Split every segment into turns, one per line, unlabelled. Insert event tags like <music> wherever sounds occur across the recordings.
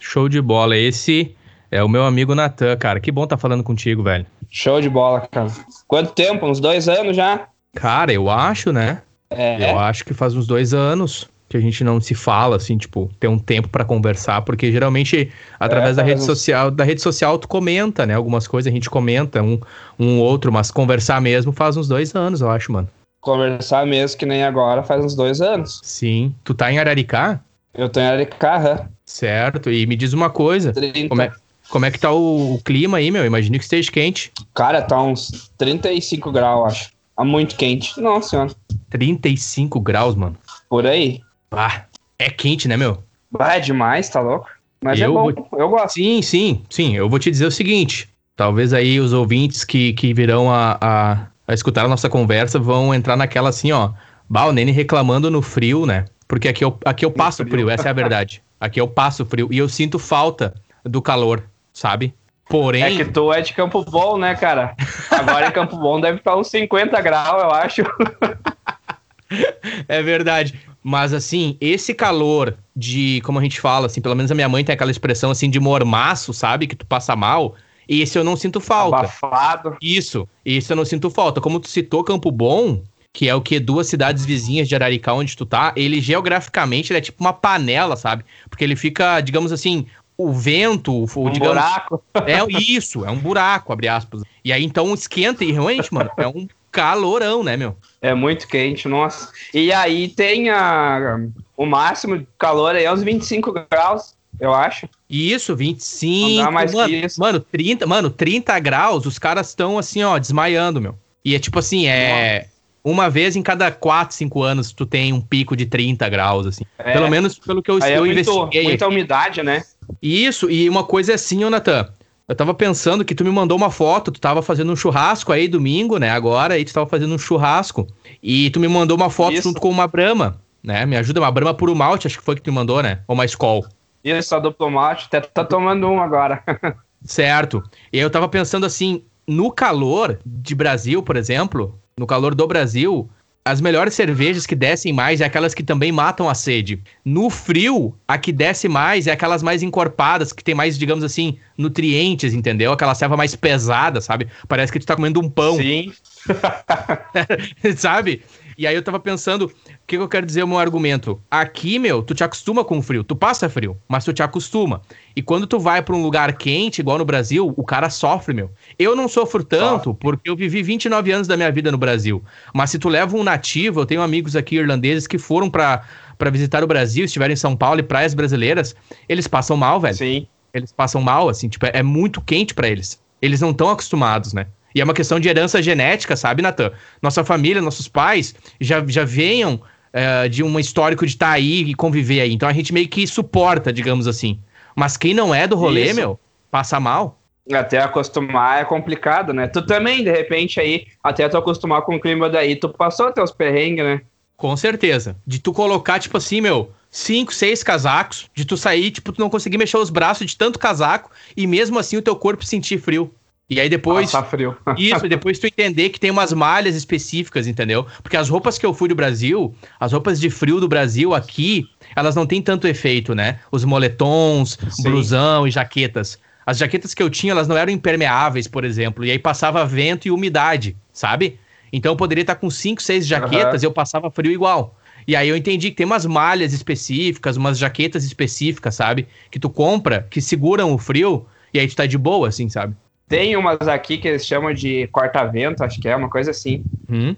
Show de bola. Esse é o meu amigo Natan, cara. Que bom tá falando contigo, velho.
Show de bola, cara. Quanto tempo? Uns dois anos já?
Cara, eu acho, né?
É.
Eu acho que faz uns dois anos que a gente não se fala, assim, tipo, ter um tempo pra conversar, porque geralmente através
É,
da rede social, da rede social tu comenta, né? Algumas coisas a gente comenta um, um outro, mas conversar mesmo faz uns dois anos, eu acho, mano.
Conversar mesmo que nem agora faz uns dois anos.
Sim. Tu tá em Araricá?
Eu tô em Aricarra.
Certo. E me diz uma coisa,
30.
como é, como é que tá o, o clima aí, meu? Imagino que esteja quente.
Cara, tá uns 35 graus, acho. Tá muito quente. Nossa senhora.
35 graus, mano.
Por aí.
Ah, é quente, né, meu?
Bah, é demais, tá louco? Mas
Eu
é bom,
vou-
eu gosto.
Sim, sim, sim. Eu vou te dizer o seguinte: talvez aí os ouvintes que, que virão a, a, a escutar a nossa conversa vão entrar naquela assim, ó. Bah, o Nene reclamando no frio, né? Porque aqui eu, aqui eu passo
frio.
frio. essa é a verdade. <laughs> Aqui eu passo frio e eu sinto falta do calor, sabe? Porém,
É que tu é de Campo Bom, né, cara? Agora em Campo Bom deve estar uns 50 graus, eu acho. <laughs>
É verdade. Mas assim, esse calor de, como a gente fala, assim, pelo menos a minha mãe tem aquela expressão assim de mormaço, sabe? Que tu passa mal. Esse eu não sinto falta.
Abafado.
Isso, isso eu não sinto falta. Como tu citou Campo Bom, que é o que duas cidades vizinhas de Araricá onde tu tá, ele geograficamente ele é tipo uma panela, sabe? Porque ele fica, digamos assim, o vento, o,
Um
digamos,
buraco.
é isso, é um buraco, abre aspas. E aí então esquenta e realmente, mano, é um calorão, né, meu?
É muito quente, nossa. E aí tem a, o máximo de calor aí é uns 25 graus, eu acho.
Isso, 25.
Não dá mais
mano,
que isso.
mano, 30, mano, 30 graus, os caras estão assim, ó, desmaiando, meu. E é tipo assim, é. Uma vez em cada 4, 5 anos tu tem um pico de 30 graus, assim.
É.
Pelo menos pelo que eu,
Aí é
eu
muito,
investiguei.
muita umidade, né?
Isso, e uma coisa é assim, ô Natan. Eu tava pensando que tu me mandou uma foto, tu tava fazendo um churrasco aí domingo, né? Agora, aí tu tava fazendo um churrasco. E tu me mandou uma foto
Isso.
junto com uma brama, né? Me ajuda, uma brama puro malte, acho que foi que tu me mandou, né? Ou uma Skol.
Isso, a duplo malte, até tá tomando um agora. <laughs>
Certo. E eu tava pensando assim, no calor de Brasil, por exemplo, no calor do Brasil, as melhores cervejas que descem mais é aquelas que também matam a sede. No frio, a que desce mais é aquelas mais encorpadas, que tem mais, digamos assim, nutrientes, entendeu? Aquela serva mais pesada, sabe? Parece que tu tá comendo um pão,
Sim. <laughs>
sabe? E aí eu tava pensando, o que, que eu quero dizer o meu argumento? Aqui, meu, tu te acostuma com o frio. Tu passa frio, mas tu te acostuma. E quando tu vai pra um lugar quente, igual no Brasil, o cara sofre, meu. Eu não sofro tanto, porque eu vivi 29 anos da minha vida no Brasil. Mas se tu leva um nativo, eu tenho amigos aqui irlandeses que foram pra pra visitar o Brasil, estiveram em São Paulo e praias brasileiras, eles passam mal, velho
Sim.
eles passam mal, assim, tipo, é, é muito quente pra eles. Eles não estão acostumados, né? E é uma questão de herança genética, sabe, Natan? Nossa família, nossos pais já, já venham é, de um histórico de estar aí e conviver aí. Então a gente meio que suporta, digamos assim. Mas quem não é do rolê,
Isso.
meu, passa mal.
Até acostumar é complicado, né? Tu também, de repente, aí, até tu acostumar com o clima daí, tu passou teus perrengues, né?
Com certeza. De tu colocar, tipo assim, meu, cinco, seis casacos, de tu sair, tipo, tu não conseguir mexer os braços de tanto casaco e mesmo assim o teu corpo sentir frio. E aí depois.
Passar frio. <laughs>
Isso, depois tu entender que tem umas malhas específicas, entendeu? Porque as roupas que eu fui do Brasil, as roupas de frio do Brasil aqui, elas não têm tanto efeito, né? Os moletons,
Sim.
blusão e jaquetas. As jaquetas que eu tinha, elas não eram impermeáveis, por exemplo, e aí passava vento e umidade, sabe? Então eu poderia estar com cinco, seis jaquetas e eu passava frio igual. E aí eu entendi que tem umas malhas específicas, umas jaquetas específicas, sabe? Que tu compra, que seguram o frio, e aí tu tá de boa, assim, sabe?
Tem umas aqui que eles chamam de corta-vento, acho que é uma coisa assim.
Hum.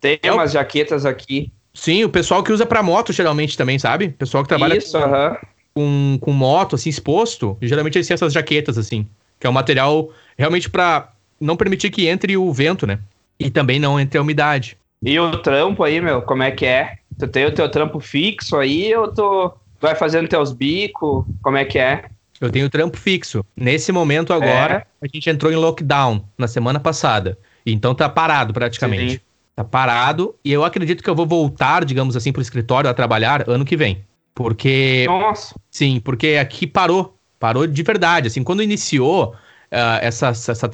Tem
Eu-
umas jaquetas aqui.
Sim, o pessoal que usa pra moto geralmente também, sabe? O pessoal que trabalha
Isso, aham.
com, com moto, assim, exposto, geralmente eles têm essas jaquetas, assim, que é um material realmente pra não permitir que entre o vento, né? E também não entre a umidade.
E o trampo aí, meu, como é que é? Tu tem o teu trampo fixo aí ou tu vai fazendo teus bicos? Como é que é?
Eu tenho trampo fixo. Nesse momento agora, a gente entrou em lockdown na semana passada. Então tá parado praticamente.
Sim.
Tá parado e eu acredito que eu vou voltar, digamos assim, pro escritório a trabalhar ano que vem. Porque
Nossa,
Sim, porque aqui parou. Parou de verdade. Assim, quando iniciou uh, essa, essa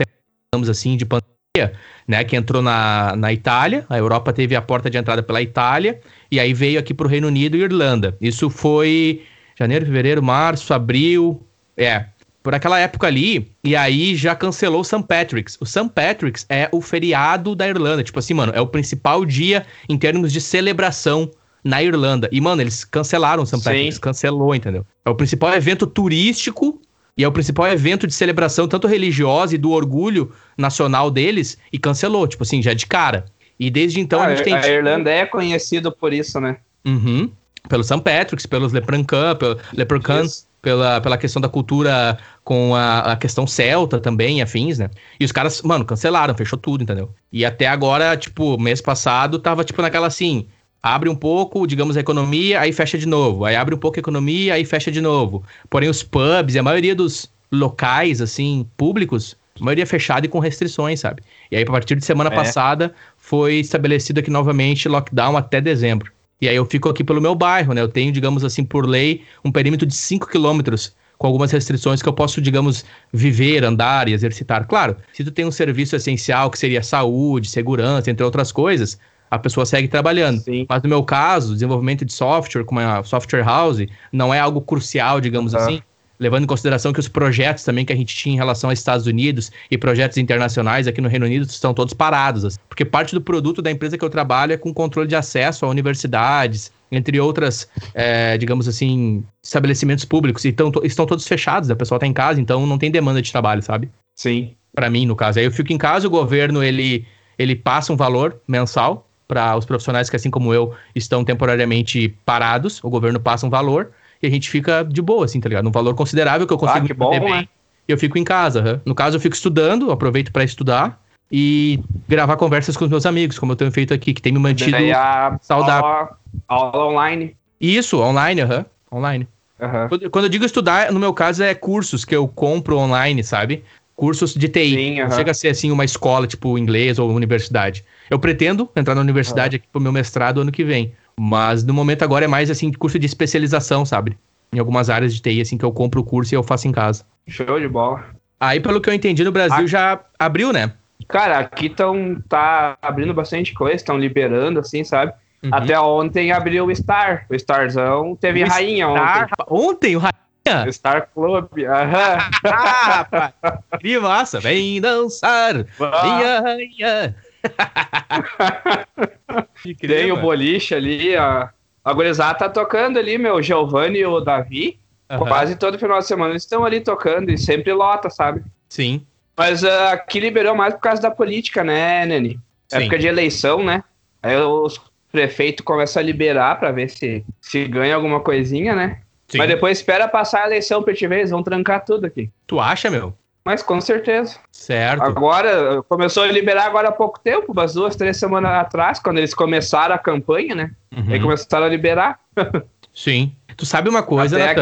digamos assim, de pandemia, né, que entrou na, na Itália, a Europa teve a porta de entrada pela Itália, e aí veio aqui para o Reino Unido e Irlanda. Isso foi janeiro, fevereiro, março, abril, é, por aquela época ali, e aí já cancelou o St. Patrick's. O St. Patrick's é o feriado da Irlanda, tipo assim, mano, é o principal dia em termos de celebração na Irlanda. E, mano, eles cancelaram o St. Patrick's, cancelou, entendeu? É o principal evento turístico e é o principal evento de celebração, tanto religiosa e do orgulho nacional deles, e cancelou, tipo assim, já de cara. E desde então
ah,
a gente tem.
A Irlanda é conhecido por isso, né?
Uhum. Pelo St. Patrick's, pelos Leprechaun, pelo Leprechaun pela, pela questão da cultura com a, a, questão celta também, afins, né? E os caras, mano, cancelaram, fechou tudo, entendeu? E até agora, tipo, mês passado, tava, tipo, naquela assim, abre um pouco, digamos, a economia, aí fecha de novo. Aí abre um pouco a economia, aí fecha de novo. Porém, os pubs e a maioria dos locais, assim, públicos, a maioria fechada e com restrições, sabe? E aí, a partir de semana é. passada, foi estabelecido aqui novamente lockdown até dezembro. E aí eu fico aqui pelo meu bairro, né? Eu tenho, digamos assim, por lei, um perímetro de 5 quilômetros com algumas restrições que eu posso, digamos, viver, andar e exercitar. Claro, se tu tem um serviço essencial que seria saúde, segurança, entre outras coisas, a pessoa segue trabalhando. Sim. Mas no meu caso, desenvolvimento de software, como a software house, não é algo crucial, digamos assim, levando em consideração que os projetos também que a gente tinha em relação aos Estados Unidos e projetos internacionais aqui no Reino Unido estão todos parados. Assim. porque parte do produto da empresa que eu trabalho é com controle de acesso a universidades, entre outras, é, digamos assim, estabelecimentos públicos, e tão, estão todos fechados, a pessoa está em casa, então não tem demanda de trabalho, sabe?
Sim.
Para mim, no caso. Aí eu fico em casa, o governo, ele, ele passa um valor mensal para os profissionais que, assim como eu, estão temporariamente parados. O governo passa um valor e a gente fica de boa, assim, tá ligado? Um valor considerável que eu consigo
ah, que bom, bem. Né?
E eu fico em casa. Uhum. No caso, eu fico estudando, aproveito para estudar e gravar conversas com os meus amigos, como eu tenho feito aqui, que tem me mantido saudável.
Aula, aula online.
Isso, online, aham. Uhum. Online. Uhum. Quando, eu digo estudar, no meu caso, é cursos que eu compro online, sabe? Cursos de TI. Sim, Não chega a ser assim uma escola, tipo inglês ou universidade. Eu pretendo entrar na universidade uhum. aqui pro meu mestrado ano que vem. Mas no momento agora é mais assim, curso de especialização, sabe? Em algumas áreas de TI, assim, que eu compro o curso e eu faço em casa.
Show de bola.
Aí, pelo que eu entendi, no Brasil já abriu, né?
Cara, aqui tão, tá abrindo bastante coisa, estão liberando, assim, sabe? Uhum. Até ontem abriu o Star. O Starzão teve o rainha
Star... ontem. Ontem, o rainha?
Star Club. Aham.
ah, rapaz. Que massa. Vem dançar. Minha rainha. <laughs>
Tem o boliche ali, a, a gurizada tá tocando ali, meu, Giovanni e o Davi. Uhum. Quase todo final de semana eles estão ali tocando e sempre lota, sabe?
Sim.
Mas uh, aqui liberou mais por causa da política, né, Nani? Sim. Época de eleição, né? Aí os prefeitos começam a liberar para ver se, se ganha alguma coisinha, né? Sim. Mas depois espera passar a eleição pra te ver, eles vão trancar tudo aqui.
Tu acha, meu?
Mas com certeza.
Certo.
Agora, começou a liberar agora há pouco tempo, umas duas, três semanas atrás, quando eles começaram a campanha, né? Uhum. Aí começaram a liberar. <laughs>
Sim. Tu sabe uma coisa, né?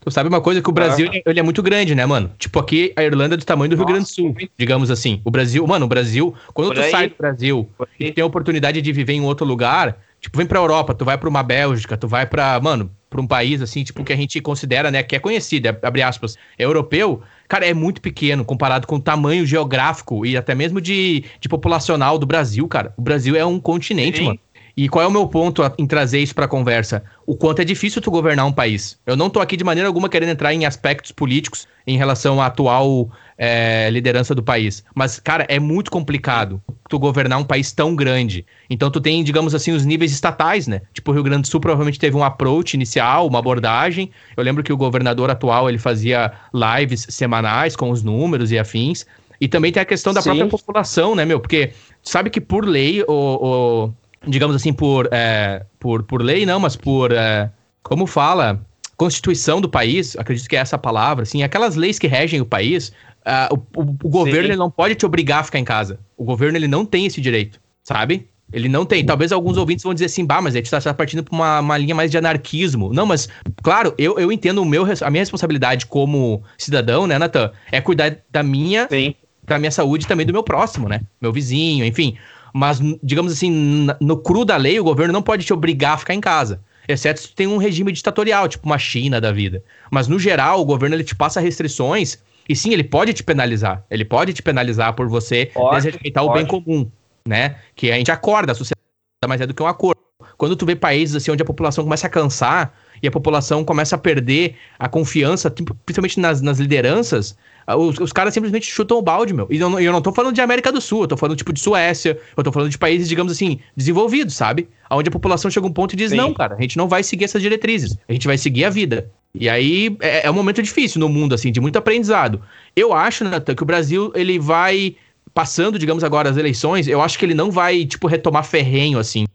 Tu sabe uma coisa que o Brasil ah. ele é muito grande, né, mano? Tipo, aqui a Irlanda é do tamanho do Nossa, Rio Grande do Sul, digamos assim. O Brasil, mano, o Brasil, quando tu aí. sai do Brasil e tem a oportunidade de viver em outro lugar, tipo, vem pra Europa, tu vai pra uma Bélgica, tu vai pra, mano, pra um país assim, tipo, que a gente considera, né, que é conhecido, é, abre aspas, é europeu, cara, é muito pequeno comparado com o tamanho geográfico e até mesmo de, de populacional do Brasil, cara. O Brasil é um continente, Sim. mano. E qual é o meu ponto em trazer isso pra conversa? O quanto é difícil tu governar um país. Eu não tô aqui de maneira alguma querendo entrar em aspectos políticos em relação à atual é, liderança do país. Mas, cara, é muito complicado tu governar um país tão grande. Então tu tem, digamos assim, os níveis estatais, né? Tipo, o Rio Grande do Sul provavelmente teve um approach inicial, uma abordagem. Eu lembro que o governador atual, ele fazia lives semanais com os números e afins. E também tem a questão da Sim. própria população, né, meu? Porque sabe que por lei, o, o digamos assim, por, é, por, por lei, não, mas por, é, como fala, constituição do país, acredito que é essa a palavra, assim, aquelas leis que regem o país, uh, o, o, o, governo ele não pode te obrigar a ficar em casa. O governo ele não tem esse direito, sabe? Ele não tem. Talvez alguns ouvintes vão dizer assim, bah, mas a gente está partindo para uma, uma linha mais de anarquismo. Não, mas, claro, eu, eu entendo o meu, a minha responsabilidade como cidadão, né, Natan? É cuidar da minha, Sim. da minha saúde e também do meu próximo, né? Meu vizinho, enfim. Mas, digamos assim, no cru da lei, o governo não pode te obrigar a ficar em casa. exceto se tu tem um regime ditatorial, tipo uma China da vida. Mas no geral, o governo ele te passa restrições e sim, ele pode te penalizar. Ele pode te penalizar por você pode, desrespeitar pode. o bem comum, né? Que a gente acorda, a sociedade mais é do que um acordo. Quando tu vê países assim onde a população começa a cansar e a população começa a perder a confiança, tipo, principalmente nas, nas lideranças, os, os caras simplesmente chutam o balde, meu. E eu, não, eu não tô falando de América do Sul, eu tô falando tipo de Suécia, eu tô falando de países, digamos assim, desenvolvidos, sabe? Onde a população chega a um ponto e diz: Sim. não, cara, a gente não vai seguir essas diretrizes, a gente vai seguir a vida. E aí é, é um momento difícil no mundo, assim, de muito aprendizado. Eu acho, Nathan, que o Brasil ele vai passando, digamos agora, as eleições, eu acho que ele não vai, tipo, retomar ferrenho, assim,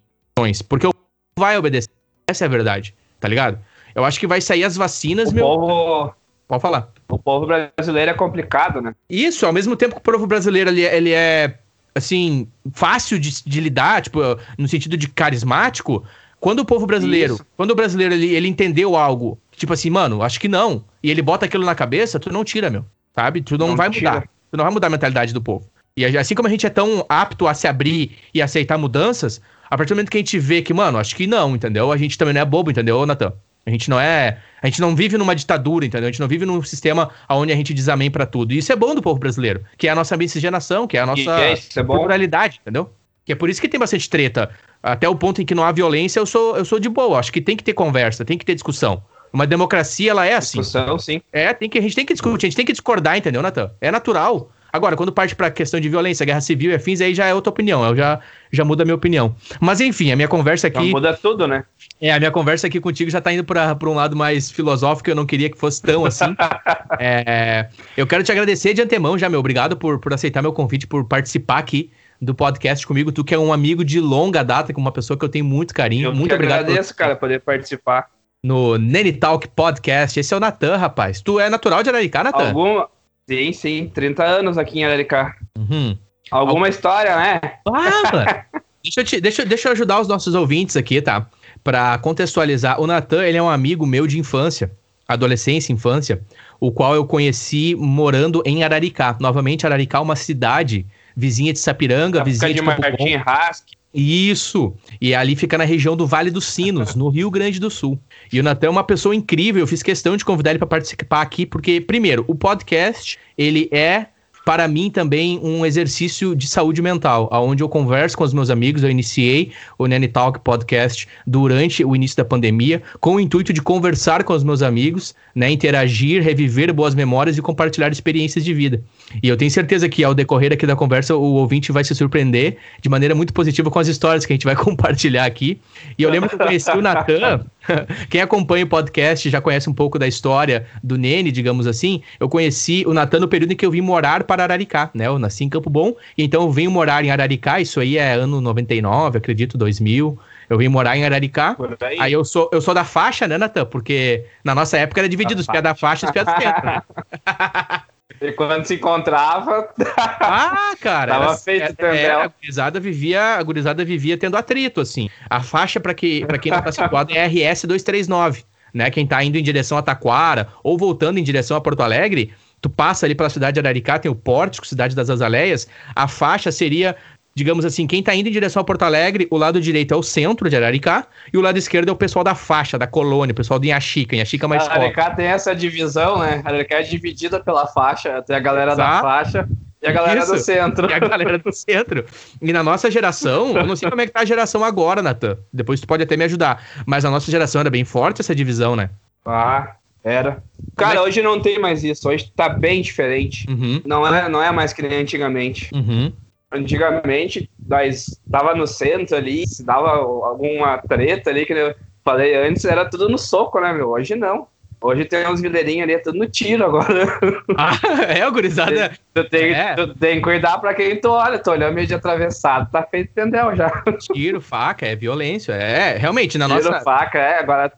porque o vai obedecer. Essa é a verdade, tá ligado? Eu acho que vai sair as vacinas,
o
meu.
Povo...
Pode falar.
O povo brasileiro é complicado, né?
Isso, ao mesmo tempo que o povo brasileiro ele, é, ele é, assim, fácil de, de lidar, tipo, no sentido de carismático, quando o povo brasileiro, Isso. quando o brasileiro ele, ele entendeu algo, tipo assim, mano, acho que não, e ele bota aquilo na cabeça, tu não tira, meu. Sabe? Tu não, não vai tira. mudar. Tu não vai mudar a mentalidade do povo. E assim como a gente é tão apto a se abrir e aceitar mudanças, a partir do momento que a gente vê que, mano, acho que não, entendeu? A gente também não é bobo, entendeu, Natan? A gente não é. A gente não vive numa ditadura, entendeu? A gente não vive num sistema onde a gente diz amém pra tudo. E isso é bom do povo brasileiro, que é a nossa miscigenação, que é a nossa
é, é
pluralidade, entendeu? Que é por isso que tem bastante treta. Até o ponto em que não há violência, eu sou, eu sou de boa. Acho que tem que ter conversa, tem que ter discussão. Uma democracia, ela é assim.
Discussão, sim.
É, tem que, a gente tem que discutir, a gente tem que discordar, entendeu, Natan? É natural. Agora, quando parte pra questão de violência, guerra civil e afins, aí já é outra opinião. Eu já, já muda a minha opinião. Mas enfim, a minha conversa aqui. Já
muda tudo, né?
É, a minha conversa aqui contigo já tá indo pra, pra um lado mais filosófico, eu não queria que fosse tão assim. <laughs> é, eu quero te agradecer de antemão já, meu. Obrigado por, por aceitar meu convite, por participar aqui do podcast comigo. Tu que é um amigo de longa data, com uma pessoa que eu tenho muito carinho. Eu muito obrigado.
agradeço, por... cara, poder participar.
No Nene Talk Podcast. Esse é o Natan, rapaz. Tu é natural de Araricá, Natan?
Alguma. Sim, sim. 30 anos aqui em Araricá. Uhum. Alguma história, né?
Ah, <laughs> deixa, eu te, deixa, deixa eu ajudar os nossos ouvintes aqui, tá? Para contextualizar. O Natan, ele é um amigo meu de infância, adolescência, infância, o qual eu conheci morando em Araricá. Novamente, Araricá é uma cidade vizinha de Sapiranga, vizinha de, de
Martim Rasque.
Isso. E ali fica na região do Vale dos Sinos, no Rio Grande do Sul. E o Natan é uma pessoa incrível. Eu fiz questão de convidar ele para participar aqui, porque, primeiro, o podcast, ele é para mim também um exercício de saúde mental, aonde eu converso com os meus amigos. Eu iniciei o Nanny Talk podcast durante o início da pandemia, com o intuito de conversar com os meus amigos, né, interagir, reviver boas memórias e compartilhar experiências de vida. E eu tenho certeza que ao decorrer aqui da conversa o ouvinte vai se surpreender de maneira muito positiva com as histórias que a gente vai <laughs> compartilhar aqui. E eu lembro que eu conheci o Natan <laughs> Quem acompanha o podcast já conhece um pouco da história do Nene, digamos assim. Eu conheci o Natan no período em que eu vim morar para Araricá, né? Eu nasci em Campo Bom, e então eu vim morar em Araricá, isso aí é ano 99, acredito, 2000. Eu vim morar em Araricá. Aí. aí, eu sou eu sou da faixa, né, Natan? Porque na nossa época era dividido os pés da faixa e os pés do centro. Né? <laughs>
E quando se encontrava. <laughs>
Ah, cara!
Tava era, feito
era, era, a, gurizada vivia, a gurizada vivia tendo atrito, assim. A faixa, para que, pra quem não tá situado, é RS 239. Né? Quem tá indo em direção a Taquara ou voltando em direção a Porto Alegre, tu passa ali pela cidade de Araricá, tem o Pórtico, cidade das Azaleias, a faixa seria digamos assim, quem tá indo em direção a Porto Alegre, o lado direito é o centro de Araricá e o lado esquerdo é o pessoal da faixa, da colônia, o pessoal de Inhaxica. Inhaxica é mais
Araricá tem essa divisão, né? Araricá é dividida pela faixa, tem a galera Exato. da faixa e a galera Isso. do centro.
E a galera do <laughs> centro. E na nossa geração, eu não sei como é que tá a geração agora, Natan. Depois tu pode até me ajudar. Mas a nossa geração era bem forte essa divisão, né?
Ah, era. Cara, é hoje não tem mais isso. Hoje tá bem diferente. Uhum. Não, é, não é mais que nem antigamente. Uhum antigamente, nós tava no centro ali, se dava alguma treta ali, que eu falei antes, era tudo no soco, né, meu? Hoje não. Hoje tem uns vileirinhos ali, é tudo no tiro agora. <laughs>
Ah, é, gurizada?
Tu tem, é. tu tem que cuidar pra quem tu olha, tu olhando meio de atravessado, tá feito tendel já.
Tiro, faca, é violência, é, realmente, na
Tiro,
nossa...
Tiro, faca, é, agora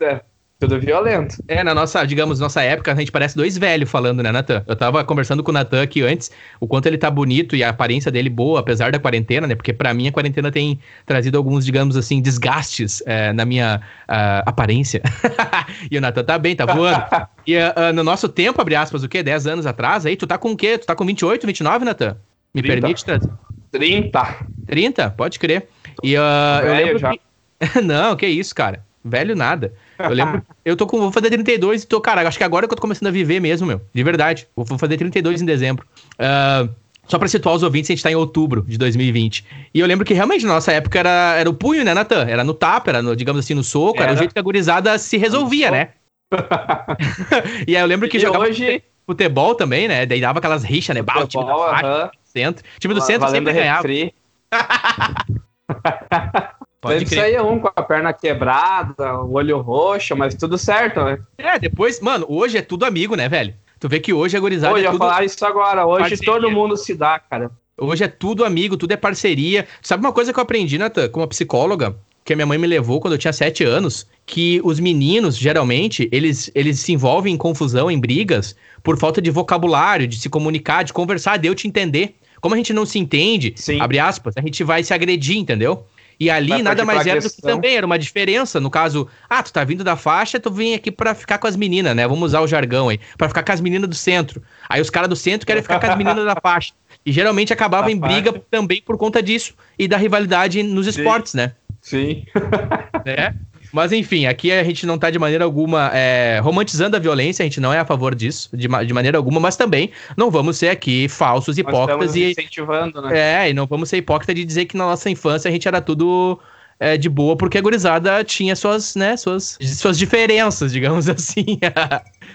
tudo violento.
É, na nossa, digamos, nossa época, a gente parece dois velhos falando, né, Natan? Eu tava conversando com o Natan aqui antes, o quanto ele tá bonito e a aparência dele boa, apesar da quarentena, né? Porque para mim a quarentena tem trazido alguns, digamos assim, desgastes é, na minha uh, aparência. <laughs> e o Natan tá bem, tá voando. <laughs> e uh, no nosso tempo, abre aspas, o quê? 10 anos atrás, aí tu tá com o quê? Tu tá com 28, 29, Natan? Me 30. permite trazer?
30.
30? Pode crer. E uh, eu lembro já. que... <laughs> Não, que isso, cara. Velho nada. Eu lembro. eu tô com. Vou fazer 32 e tô. Cara, acho que agora que eu tô começando a viver mesmo, meu. De verdade. Vou fazer 32 em dezembro. Uh, só pra situar os ouvintes, a gente tá em outubro de 2020. E eu lembro que realmente na nossa época era, era o punho, né, Natan? Era no tapa, era, no, digamos assim, no soco. Era, era o jeito que a gurizada se resolvia, né? <laughs> e aí eu lembro que e jogava hoje... futebol também, né? Daí dava aquelas rixas, né? Bah, time da faixa, uh -huh. centro. O time do centro sempre ganhava. <laughs>
Pode Sempre saía um com a perna quebrada, o olho roxo, mas tudo certo, né?
É, depois, mano, hoje é tudo amigo, né, velho? Tu vê que hoje a gurizada
hoje,
é
tudo... eu ia falar isso agora. Hoje parceria. todo mundo se dá, cara.
Hoje é tudo amigo, tudo é parceria. Sabe uma coisa que eu aprendi, Natan, como psicóloga? Que a minha mãe me levou quando eu tinha sete anos, que os meninos, geralmente, eles, eles se envolvem em confusão, em brigas, por falta de vocabulário, de se comunicar, de conversar, de eu te entender. Como a gente não se entende, Sim. abre aspas, a gente vai se agredir, entendeu? E ali nada mais era do que também era uma diferença. No caso, ah, tu tá vindo da faixa, tu vem aqui para ficar com as meninas, né? Vamos usar o jargão aí. para ficar com as meninas do centro. Aí os caras do centro querem ficar com as meninas da faixa. E geralmente acabava da em briga faixa. também por conta disso. E da rivalidade nos esportes,
Sim.
né?
Sim. <laughs>
né? Mas enfim, aqui a gente não tá de maneira alguma é, romantizando a violência, a gente não é a favor disso, de, de maneira alguma, mas também não vamos ser aqui falsos, hipócritas e.
incentivando, né?
É, e não vamos ser hipócritas de dizer que na nossa infância a gente era tudo é, de boa, porque a gurizada tinha suas, né, suas, suas diferenças, digamos <laughs> assim.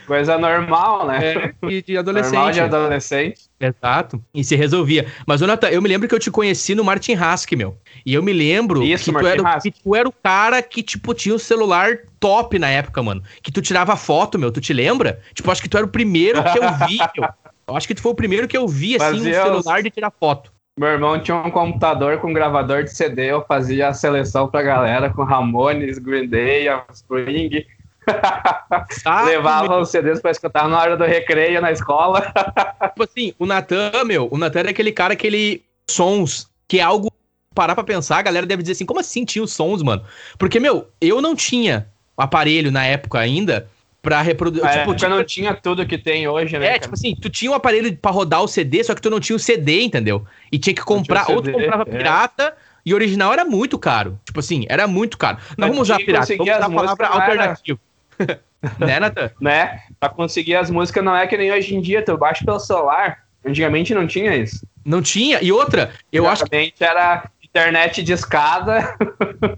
Coisa normal, né?
É, de adolescente.
Normal de adolescente.
Exato. E se resolvia. Mas, Jonathan, eu me lembro que eu te conheci no Martin Hask, meu. E eu me lembro
Isso,
que, tu era, que tu era o cara que, tipo, tinha um celular top na época, mano. Que tu tirava foto, meu. Tu te lembra? Tipo, acho que tu era o primeiro que eu vi, meu. Eu acho que tu foi o primeiro que eu vi, assim, um celular de tirar foto.
Meu irmão tinha um computador com gravador de CD, eu fazia a seleção pra galera com Ramones, Green Day, Spring. <laughs> Ah, Levava meu. os CDs pra escutar na hora do recreio na escola. <laughs>
tipo assim, o Natan, meu, o Natan é aquele cara que ele. Sons, que é algo. Parar pra pensar, a galera deve dizer assim: como assim tinha os sons, mano? Porque, meu, eu não tinha aparelho na época ainda pra reproduzir.
É, tipo, tipo, não tinha tudo que tem hoje, né?
É, cara? tipo assim, tu tinha um aparelho pra rodar o CD, só que tu não tinha o CD, entendeu? E tinha que comprar, ou tu comprava é. pirata, e original era muito caro. Tipo assim, era muito caro. Não vamos usar pirata, vamos usar a palavra alternativa. <laughs>
né, Nathan? né? Pra conseguir as músicas não é que nem hoje em dia, tu baixa pelo celular. Antigamente não tinha isso.
Não tinha. E outra, eu acho
que. era internet de escada.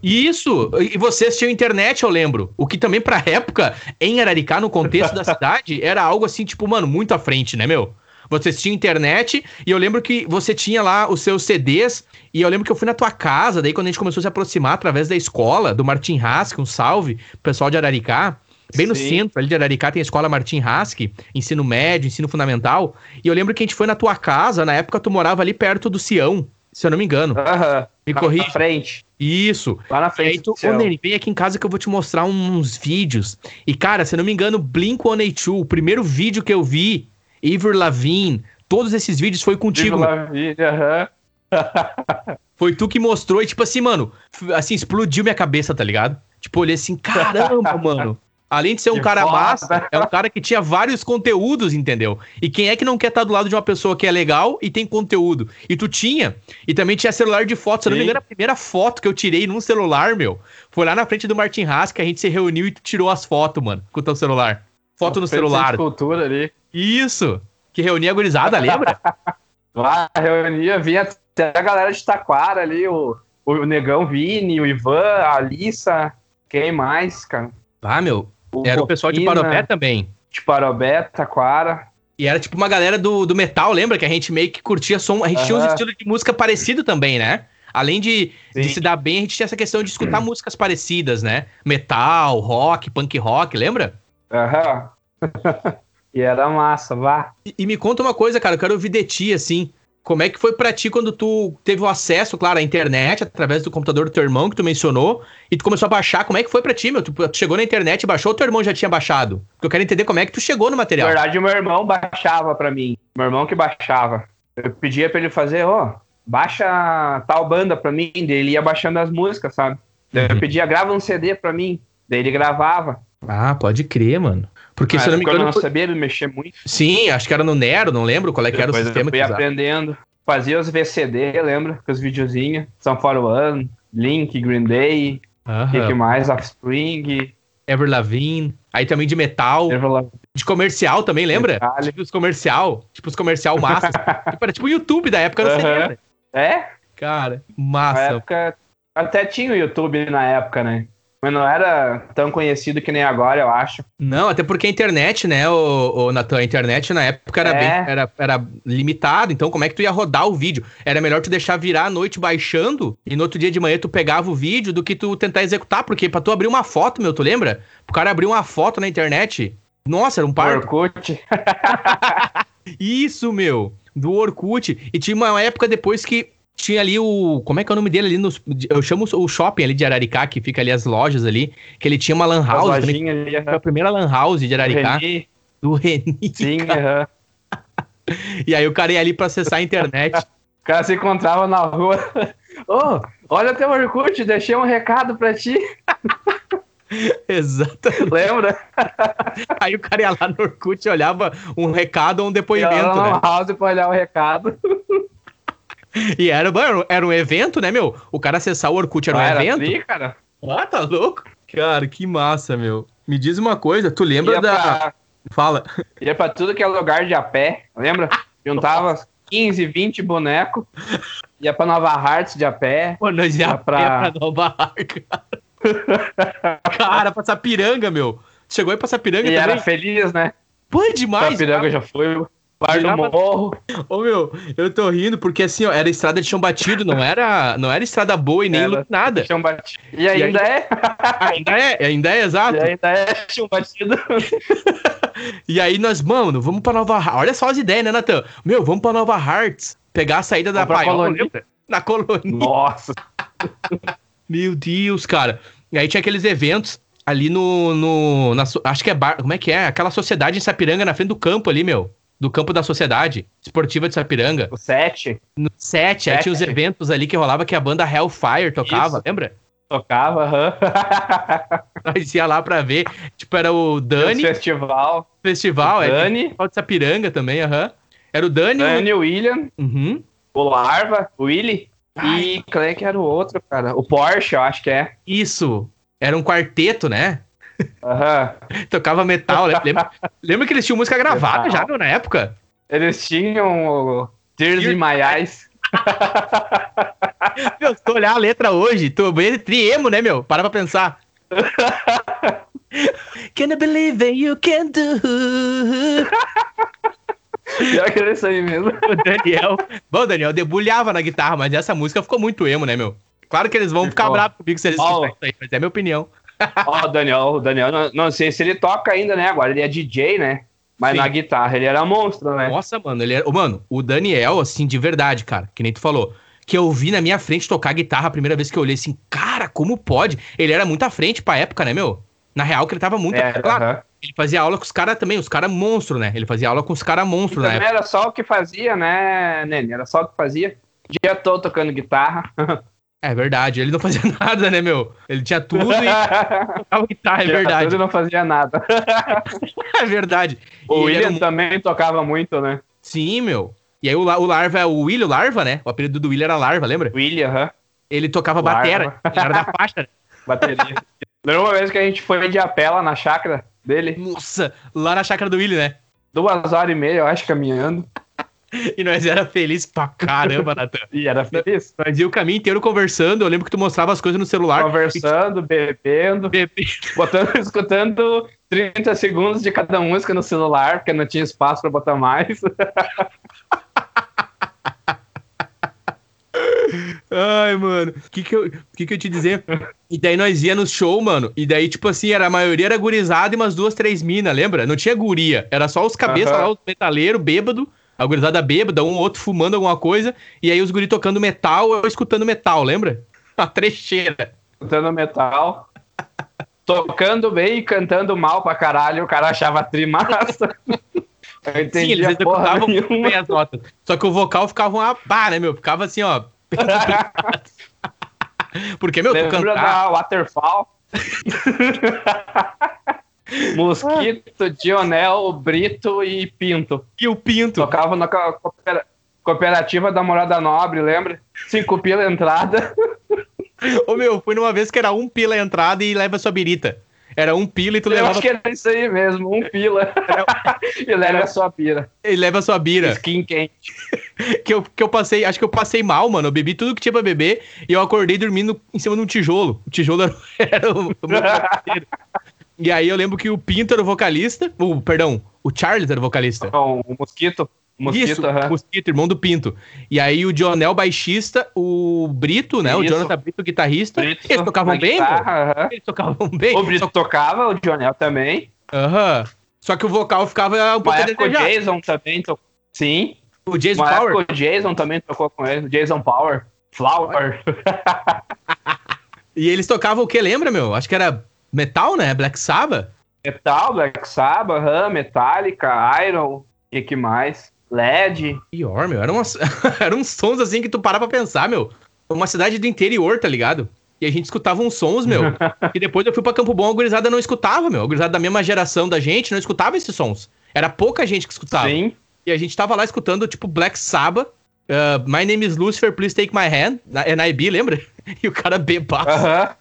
Isso! E vocês tinham internet, eu lembro. O que também, pra época, em Araricá, no contexto da <laughs> cidade, era algo assim, tipo, mano, muito à frente, né, meu? Vocês tinham internet e eu lembro que você tinha lá os seus CDs. E eu lembro que eu fui na tua casa, daí quando a gente começou a se aproximar através da escola, do Martin Hask, um salve, pessoal de Araricá. Bem Sim. no centro ali de Araricá tem a escola Martin Hask, ensino médio, ensino fundamental. E eu lembro que a gente foi na tua casa, na época tu morava ali perto do Sião se eu não me engano.
Aham.
Me corrija.
Na frente.
Isso.
Lá na frente. Aí
tu, ô, Neri, vem aqui em casa que eu vou te mostrar uns vídeos. E, cara, se eu não me engano, Blink-182, o primeiro vídeo que eu vi, Ivor Lavigne, todos esses vídeos foi contigo. Ivor Lavigne, aham. <laughs> foi tu que mostrou e, tipo assim, mano, assim, explodiu minha cabeça, tá ligado? Tipo, olhei assim, caramba, <laughs> mano. Além de ser um cara foda. massa, é um cara que tinha vários conteúdos, entendeu? E quem é que não quer estar do lado de uma pessoa que é legal e tem conteúdo? E tu tinha. E também tinha celular de foto. Se eu não me engano, a primeira foto que eu tirei num celular, meu, foi lá na frente do Martin Haas, que a gente se reuniu e tu tirou as fotos, mano, com o teu celular. Foto no celular.
cultura ali.
Isso. Que reunia a gurizada, lembra? <laughs>
Lá, reunia, vinha até a galera de Taquara ali, o, o Negão Vini, o Ivan, a Alissa, quem mais, cara?
Ah, meu, o era o pessoal de Parobé também.
De Parobé, Taquara.
E era tipo uma galera do, do metal, lembra? Que a gente meio que curtia som. A gente uhum. tinha um estilo de música parecido também, né? Além de, de, se dar bem, a gente tinha essa questão de escutar músicas parecidas, né? Metal, rock, punk rock, lembra?
Aham. Uhum. <laughs> e era massa, vá.
E, e, me conta uma coisa, cara, eu quero ouvir de ti, assim. Como é que foi para ti quando tu teve o acesso, claro, à internet, através do computador do teu irmão, que tu mencionou, e tu começou a baixar? Como é que foi para ti, meu? Tu, tu, chegou na internet baixou ou teu irmão já tinha baixado? Porque eu quero entender como é que tu chegou no material.
Na verdade, meu irmão baixava para mim. Meu irmão que baixava. Eu pedia para ele fazer, ó, oh, baixa tal banda pra mim, daí ele ia baixando as músicas, sabe? Daí eu uhum. pedia, grava um CD pra mim, daí ele gravava.
Ah, pode crer, mano. Porque
se eu não me engano. Eu não sabia mexer muito.
Sim, acho que era no Nero, não lembro qual é que era o sistema eu
fui que aprendendo. Fazia os VCD, lembra? Com os videozinhos. São For One, Link, Green Day. O que, que mais? Offspring.
Ever Lavigne. Aí também de metal. De comercial também, lembra? Tipo os comercial. Tipo os comercial <laughs> massa. tipo, era tipo o YouTube da época, não
sei. É?
Cara, massa. Na
época, até tinha o YouTube na época, né? Mas não era tão conhecido que nem agora, eu acho.
Não, até porque a internet, né, o, o Natan, a internet na época era, é. bem, era, era limitado, então como é que tu ia rodar o vídeo? Era melhor tu deixar virar a noite baixando e no outro dia de manhã tu pegava o vídeo do que tu tentar executar, porque pra tu abrir uma foto, meu, tu lembra? O cara abrir uma foto na internet, nossa, era um par.
Orkut. <laughs>
Isso, meu, do Orkut. E tinha uma época depois que tinha ali o. Como é que é o nome dele ali? Nos, eu chamo o shopping ali de Araricá, que fica ali as lojas ali. Que ele tinha uma Lan House. Ali, foi a primeira Lan House de Araricá. Reni. Do Reni. <laughs>
Sim, aham. <laughs>
e aí o cara ia ali pra acessar a internet.
o cara se encontrava na rua. <laughs> Ô, oh, olha teu Orkut, deixei um recado pra ti.
Exatamente.
Lembra?
Aí o cara ia lá no Orkut e olhava um recado ou um depoimento. Ia lá
né? house pra olhar o recado.
E era, era um evento, né, meu? O cara acessar o Orkut era um ah, evento. Era assim,
cara?
Ah, tá louco? Cara, que massa, meu. Me diz uma coisa, tu lembra ia da. Pra... Fala.
Ia pra tudo que é lugar de a pé, lembra? Juntava 15, 20 bonecos. Ia pra Nova Hartz de a pé.
Pô, nós ia, ia pra... pra Nova Hartz, cara. <laughs> cara, pra Sapiranga, meu. Chegou aí pra Sapiranga
e também? era feliz, né?
Pô, é demais.
Sapiranga cara. já foi. Bar do morro.
Ô meu, eu tô rindo porque assim, ó, era estrada de chão batido, não era, não era estrada boa e nem era nada.
Chão batido. E ainda, e é?
Ainda é, ainda é, exato. E
ainda é chão batido. <laughs>
e aí nós, mano, vamos pra Nova. Olha só as ideias, né, Natan? Meu, vamos pra Nova Hartz, pegar a saída da
Paiola,
na colônia.
Nossa. <laughs>
meu Deus, cara. E aí tinha aqueles eventos ali no, no na, acho que é bar, como é que é? Aquela sociedade em Sapiranga na frente do campo ali, meu do campo da sociedade esportiva de Sapiranga.
O 7.
No 7, aí tinha os eventos ali que rolava que a banda Hellfire tocava, Isso. lembra?
Tocava, aham. <laughs>
Uhum. Nós ia lá pra ver. Tipo, era o Dani.
O festival.
Festival,
o
é.
Dani.
de Sapiranga também, aham. Uhum. Era o Dani.
Dani, o William.
Uhum.
O Larva, o Willy. Ai. E quem é que era o outro, cara? O Porsche, eu acho que é.
Isso. Era um quarteto, né?
Uhum.
Tocava metal. Lembra, <laughs> lembra que eles tinham música gravada metal. já, meu, na época?
Eles tinham Tears in My Eyes.
meu, se tu olhar a letra hoje, tu bem triemo, né, meu? Para pra pensar. <laughs> can I believe that you can do?
Pior que era isso aí mesmo. <laughs>
O Daniel. Bom, Daniel debulhava na guitarra, mas essa música ficou muito emo, né, meu? Claro que eles vão ficar bravos comigo se eles oh. isso aí, mas é minha opinião.
Ó, o Daniel, o Daniel, não, não, sei se ele toca ainda, né? Agora ele é DJ, né? Mas Sim. na guitarra ele era monstro, né?
Nossa, mano, ele era. Mano, o Daniel, assim, de verdade, cara, que nem tu falou. Que eu vi na minha frente tocar guitarra a primeira vez que eu olhei assim, cara, como pode? Ele era muito à frente pra época, né, meu? Na real, que ele tava muito. É, claro, uh -huh. ele fazia aula com os caras também, os caras monstro, né? Ele fazia aula com os caras monstro, né?
Era só o que fazia, né, Nene? Era só o que fazia. Dia todo tocando guitarra. <laughs>
É verdade, ele não fazia <laughs> nada, né, meu? Ele tinha tudo e <laughs> guitarra, é verdade. Tudo
e não fazia nada. <laughs>
é verdade.
O e William era... também tocava muito, né?
Sim, meu. E aí o, o Larva é o William Larva, né? O apelido do William era Larva, lembra?
William, aham. Uh -huh.
Ele tocava Larva. batera, ele era da faixa. Né?
Bateria. Lembra uma vez que a gente foi de apela na chácara dele?
Nossa, lá na chácara do William, né?
Duas horas e meia, eu acho, caminhando. <laughs>
E nós era feliz pra caramba, Natan. <laughs>
e era feliz.
Nós ia o caminho inteiro conversando. Eu lembro que tu mostrava as coisas no celular.
Conversando, bebendo. Bebendo. Botando, <laughs> escutando 30 segundos de cada música no celular, porque não tinha espaço pra botar mais.
Ai, mano, o que que eu, que que eu te dizer? E daí nós ia no show, mano, e daí, tipo assim, era, a maioria era gurizada e umas duas, três minas, lembra? Não tinha guria, era só os cabeças lá, os metaleiros, bêbado, a gurizada bêbada, um ou outro fumando alguma coisa, e aí os guri tocando metal ou escutando metal, lembra? <laughs> A trecheira.
Escutando metal. <laughs> tocando bem e cantando mal pra caralho, o cara achava trimassa. <laughs>
Eu entendi Sim, eles executavam bem as notas. Só que o vocal ficava uma pá, né, meu? Ficava assim, ó. Porque, meu,
Lembra tu cantar... da Waterfall? <laughs> Mosquito, Dionel, Brito e Pinto.
E o Pinto.
Tocava na cooperativa da Morada Nobre, lembra? Cinco pila entrada. <laughs>
Ô meu, foi numa vez que era um pila a entrada e leva sua birita. Era um pila e tu
Eu
levava.
acho que era isso aí mesmo, um pila. <laughs> e leva a sua pira.
Ele leva sua bira.
Skin quente.
Que eu, que eu passei, acho que eu passei mal, mano. Eu bebi tudo que tinha pra beber e eu acordei dormindo em cima de um tijolo. O tijolo era, o, meu. E aí eu lembro que o Pinto era o vocalista. O, perdão, o Charles era o vocalista.
Não, o mosquito. O mosquito,
Isso,
aham.
o Mosquito, irmão do Pinto. E aí o Dionel, baixista, o Brito, né? O
Isso.
Jonathan Brito, guitarrista.
Brito
Eles tocavam bem,
guitarra, aham.
Eles tocavam bem.
O Brito tocava, o Jonel também.
Aham. Só que o vocal ficava um pouco
época o. Jason também tocou. Sim.
O Jason
Uma
Power.
o Jason também tocou com ele. o Jason Power. Flower. <laughs>
E eles tocavam o que, lembra, meu? Acho que era metal, né? Black Sabbath.
Metal, Black Sabbath, aham, Metallica, Iron. E que mais? LED.
Pior, meu. Eram, umas... <laughs> eram uns sons assim que tu parar pra pensar, meu. Uma cidade do interior, tá ligado? E a gente escutava uns sons, meu. <laughs> e depois eu fui pra Campo Bom, a gurizada não escutava, meu. A gurizada da mesma geração da gente não escutava esses sons. Era pouca gente que escutava.
Sim.
E a gente tava lá escutando, tipo, Black Sabbath. Uh, My name is Lucifer, please take my hand. Na- NIB, lembra? <laughs> E o cara bebaço.
Aham.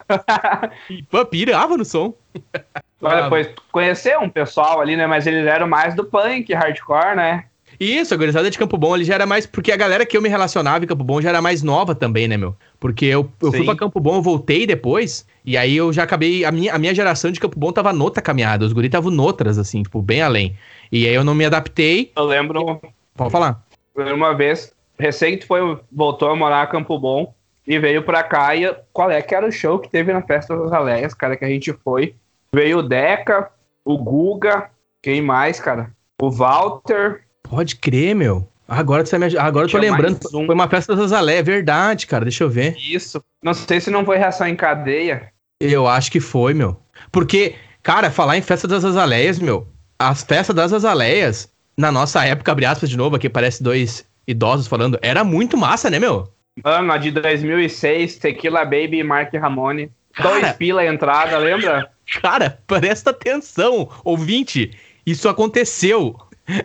E <laughs> pô, pirava no som. <laughs>
Mas depois conheceu um pessoal ali, né? Mas eles eram mais do punk, hardcore, né?
Isso, a gurizada de Campo Bom ali já era mais. Porque a galera que eu me relacionava em Campo Bom já era mais nova também, né, meu? Porque eu, eu fui pra Campo Bom, eu voltei depois. E aí eu já acabei. A minha, a minha geração de Campo Bom tava noutra caminhada. Os guris estavam noutras, assim, tipo, bem além. E aí eu não me adaptei.
Eu lembro
Pode falar.
uma vez, tu foi, voltou a morar em Campo Bom e veio pra cá e qual é que era o show que teve na Festa das Aleias, cara, que a gente foi. Veio o Deca, o Guga, quem mais, cara? O Walter.
Pode crer, meu. Agora, tu tá me... Agora eu tô lembrando.
um.
Foi uma festa das Azalé, é verdade, cara. Deixa eu ver.
Isso. Não sei se não foi reação em cadeia.
Eu acho que foi, meu. Porque, cara, falar em festa das azaleias, meu, as festas das azaleias, na nossa época, abre aspas de novo, aqui parece dois idosos falando, era muito massa, né, meu?
Mano, a de 2006, Tequila Baby e Mark Ramone.
Cara.
Dois pila a entrada, lembra?
Cara, presta atenção, ouvinte, isso aconteceu.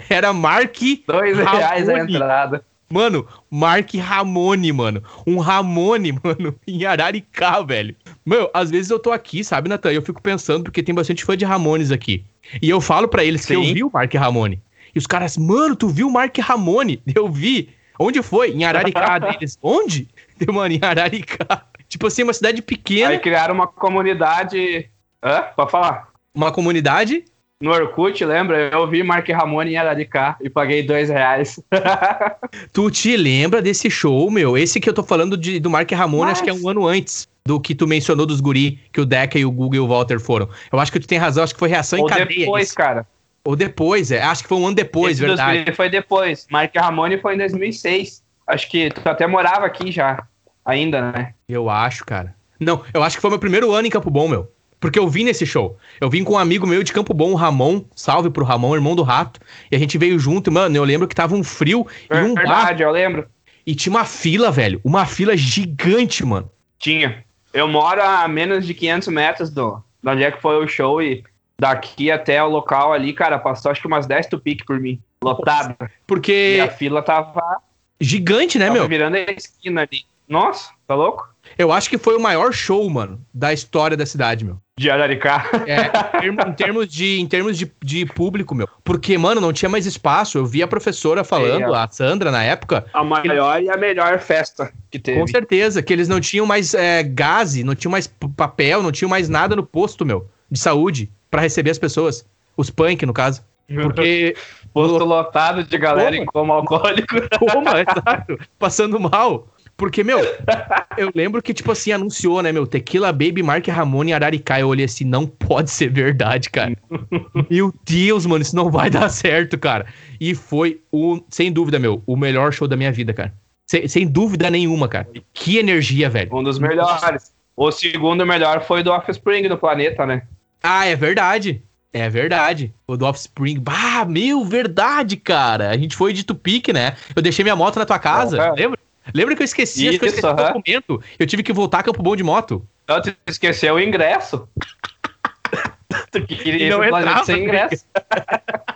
Era Mark.
Dois reais a
Ramone.
entrada.
Mano, Mark Ramone, mano. Um Ramone, <laughs> mano, em Araricá, velho. Meu, às vezes eu tô aqui, sabe, Natan? Eu fico pensando, porque tem bastante fã de Ramones aqui. E eu falo pra eles que eu
Sim.
vi o Mark Ramone. E os caras, mano, tu viu o Mark Ramone? <laughs> Eu vi. Onde foi? Em Araricá deles. Onde? Deu, <laughs> mano, em Araricá. Tipo assim, uma cidade pequena,
Aí criaram uma comunidade. Hã? Pode falar.
uma comunidade.
No Orkut, lembra? Eu vi Mark Ramone em Araricá e paguei dois reais. <laughs>
Tu te lembra desse show, meu? Esse que eu tô falando de, do Mark Ramone, acho que é um
Mas-
ano antes do que tu mencionou dos guri, que o Deca e o Google e o Walter foram. Eu acho que tu tem razão, acho que foi reação
Ou
em cadeia.
depois,
isso.
cara.
Ou depois, é. Acho que foi um ano depois,
Esse
verdade.
Foi depois. Mark Ramone foi em 2006. Acho que tu até morava aqui já. Ainda, né?
Eu acho, cara. Não, eu acho que foi meu primeiro ano em Campo Bom, meu. Porque eu vim nesse show. Eu vim com um amigo meu de Campo Bom, o Ramon. Salve pro Ramon, irmão do rato. E a gente veio junto, mano. Eu lembro que tava um frio e um bar.
Verdade, eu lembro.
E tinha uma fila, velho. Uma fila gigante, mano.
Tinha. Eu moro a menos de 500 metros do, de onde é que foi o show e daqui até o local ali, cara, passou acho que umas 10 tupic por mim. Lotado. E
Porque
a fila tava,
gigante, né,
tava
meu?
virando a esquina ali. Nossa, tá louco?
Eu acho que foi o maior show, mano, da história da cidade, meu.
De Araricá.
É, em termo- em termos, de, em termos de, de público, meu. Porque, mano, não tinha mais espaço. Eu vi a professora falando,
É.
a Sandra, na época,
A maior e a melhor festa que teve.
com certeza, que eles não tinham mais é, gás, não tinham mais papel, não tinham mais nada no posto, meu, de saúde, pra receber as pessoas. Os punk, no caso. Porque. <laughs>
Posto lotado de galera em coma alcoólico. <laughs>
Como, exato, passando mal. Porque, meu, eu lembro que, tipo assim, anunciou, né, meu, Tequila Baby, Mark Ramone e Araricá. Eu olhei assim, não pode ser verdade, cara. <laughs> meu Deus, mano, isso não vai dar certo, cara. E foi, o, sem dúvida, meu, o melhor show da minha vida, cara. Sem, sem dúvida nenhuma, cara. Que energia, velho.
Um dos melhores. O segundo melhor foi do Offspring do planeta, né?
Ah, é verdade. É verdade. O do Offspring. Bah, meu, verdade, cara. A gente foi de Tupic, né? Eu deixei minha moto na tua casa. Lembra? Lembra que eu esqueci? Acho que eu
Isso,
esqueci documento. Eu tive que voltar a Campo Bom de moto.
Então tu esqueceu o ingresso. <laughs> tu queria
não entrava,
sem
né?
ingresso. <laughs>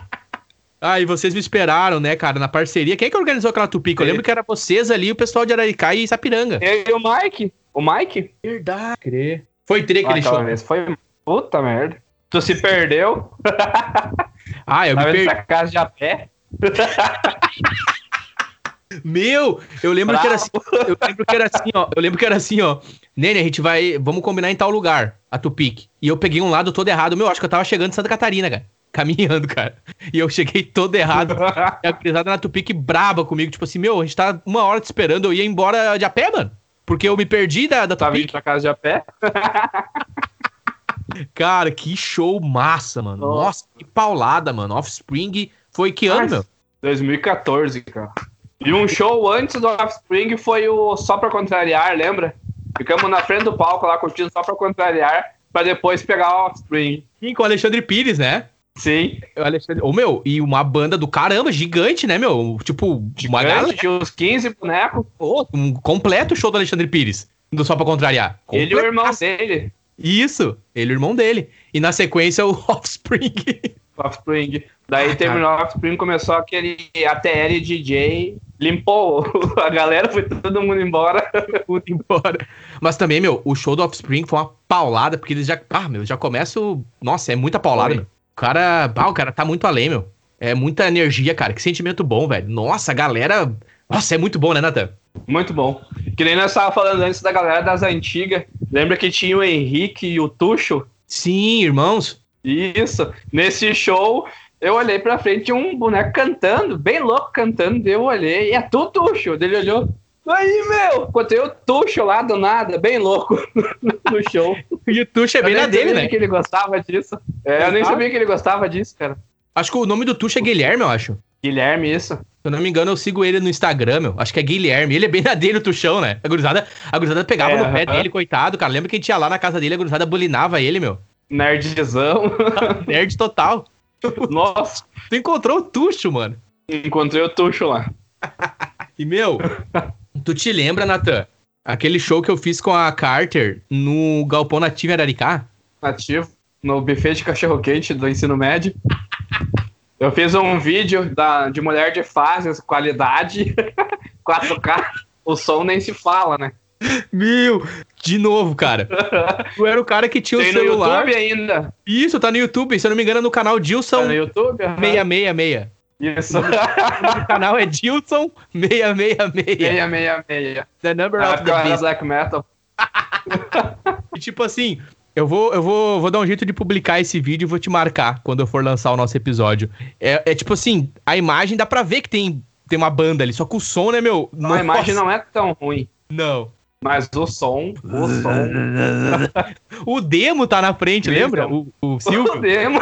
Ah, e vocês me esperaram, né, cara, na parceria. Quem é que organizou aquela Tupic? Eu lembro que era vocês ali, o pessoal de Araricá e Sapiranga.
Eu e o Mike. O Mike?
Verdade. Foi tri aquele
Aquela
show.
foi. Puta merda. Tu se perdeu? <laughs>
Ah, eu me
Tava
perdi.
casa de a pé. <laughs>
Meu, eu lembro que era assim, eu lembro que era assim, ó. Eu lembro que era assim, ó. Nene, a gente vai, vamos combinar em tal lugar, a Tupic. E eu peguei um lado todo errado. Meu, acho que eu tava chegando em Santa Catarina, cara. Caminhando, <laughs> cara. E eu cheguei todo errado. E a gurizada na Tupic braba comigo, tipo assim, meu, a gente tá uma hora te esperando, eu ia embora de a pé, mano. Porque eu me perdi da, da
Tava indo
Tupic.
pra casa de a pé.
Cara, que show massa, mano.
Nossa.
Nossa, que paulada, mano. Offspring foi que ano, meu?
2014, cara. E um show antes do Offspring foi o Só Pra Contrariar, lembra? Ficamos na frente do palco lá curtindo Só Pra Contrariar, pra depois pegar o Offspring.
Sim, com o Alexandre Pires, né?
Sim.
O Alexandre... Ô, meu, e uma banda do caramba, gigante, né, meu? Tipo, uma galera...
Tinha uns 15 bonecos.
Pô, um completo show do Alexandre Pires. Do Só Pra Contrariar.
Ele e o irmão dele,
Isso, ele e o irmão dele. E na sequência o <laughs> Offspring.
Offspring. Daí
Ah,
terminou o Offspring, começou aquele ATL DJ, limpou <laughs> a galera, foi todo mundo embora.
Tudo embora. Mas também, meu, o show do Offspring foi uma paulada, porque eles já. Ah, meu, já começa o. Nossa, é muita paulada, meu. O cara. Ah, o cara tá muito além, meu. É muita energia, cara. Que sentimento bom, velho. Nossa, a galera. Nossa, é muito bom, né, Nathan?
Muito bom. Que nem nós estávamos falando antes da galera das antigas. Lembra que tinha o Henrique e o Tuxo?
Sim, irmãos.
Isso. Nesse show, eu olhei pra frente tinha um boneco cantando, bem louco cantando. Eu olhei, e é tu, Tuxo. Ele olhou. Aí, meu, encontrei o Tuxo lá do nada, bem louco, <laughs> no show.
E o Tuxo é bem
eu
na
nem
dele,
sabia
né?
que ele gostava disso. É, eu nem
Exato.
sabia que ele gostava disso, cara.
Acho que o nome do Tuxo é Guilherme, eu acho.
Guilherme, isso.
Se eu não me engano, eu sigo ele no Instagram, meu. Acho que é Guilherme. Ele é bem na dele, o Tuxão, né? A gurizada, a gurizada pegava
É,
no pé
aham.
dele, coitado, cara. Lembra que a gente ia lá na casa dele, a gurizada bulinava ele, meu.
Nerdzão. <laughs>
Nerd total.
Nossa,
Tu encontrou o Tuxo, mano.
encontrei o Tuxo lá.
E, meu, <laughs> tu te lembra, Natan? Aquele show que eu fiz com a Carter no Galpão Nativo em Araricá?
Nativo. No buffet de cachorro-quente do ensino médio. Eu fiz um vídeo da, de mulher de fases, qualidade, <laughs> 4K. O som nem se fala, né?
Meu, de novo, cara. <laughs> Tu era o cara que tinha o
Tem no
celular.
YouTube ainda.
Isso, tá no YouTube. Se eu não me engano, é no canal Dilson
Tá no YouTube? aham.
666.
Isso.
O <laughs> canal é Dilson 666.
666.
The number of the beast.
black metal.
E tipo assim, eu vou, eu vou, vou dar um jeito de publicar esse vídeo e vou te marcar quando eu for lançar o nosso episódio. É, é tipo assim, a imagem dá pra ver que tem, tem uma banda ali, só que o som, né, meu?
Não, a imagem não é tão ruim.
Não.
Mas o som, o som. <laughs>
O demo tá na frente,
Mesmo.
lembra? O, o <laughs>
O
Silvio,
demo.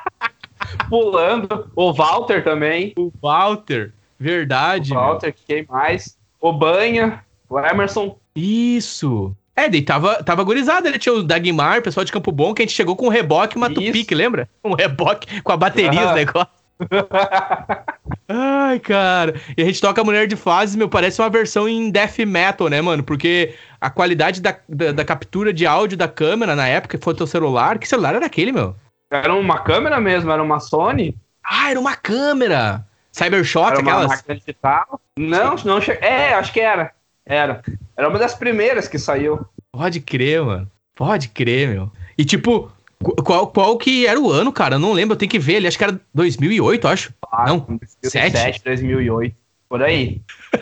<laughs> Pulando. O Walter também.
o Walter. Verdade.
o
meu.
Walter, quem mais? O Banha. O Emerson.
Isso. É, daí tava, tava gurizada, ele tinha o Dagmar, o pessoal de Campo Bom, que a gente chegou com um reboque e uma
Isso.
tupique, lembra? Um reboque com a bateria, os
Ah.
negócios. <laughs> Ai, cara. E a gente toca Mulher de Fases, meu, parece uma versão em death metal, né, mano? Porque a qualidade da, da, da captura de áudio da câmera na época, foi teu celular, que celular era aquele, meu?
Era uma câmera mesmo, era uma Sony.
Ah, era uma câmera! Cybershot,
Era uma
aquelas?
máquina digital. Não, não che... É, acho que era. Era. Era uma das primeiras que saiu.
Pode crer, mano. Pode crer, meu. E tipo, qu- qual, qual que era o ano, cara? Eu não lembro, eu tenho que ver ali. Acho que era 2008, acho.
Ah,
Não,
2007, 2008. Por aí. <laughs>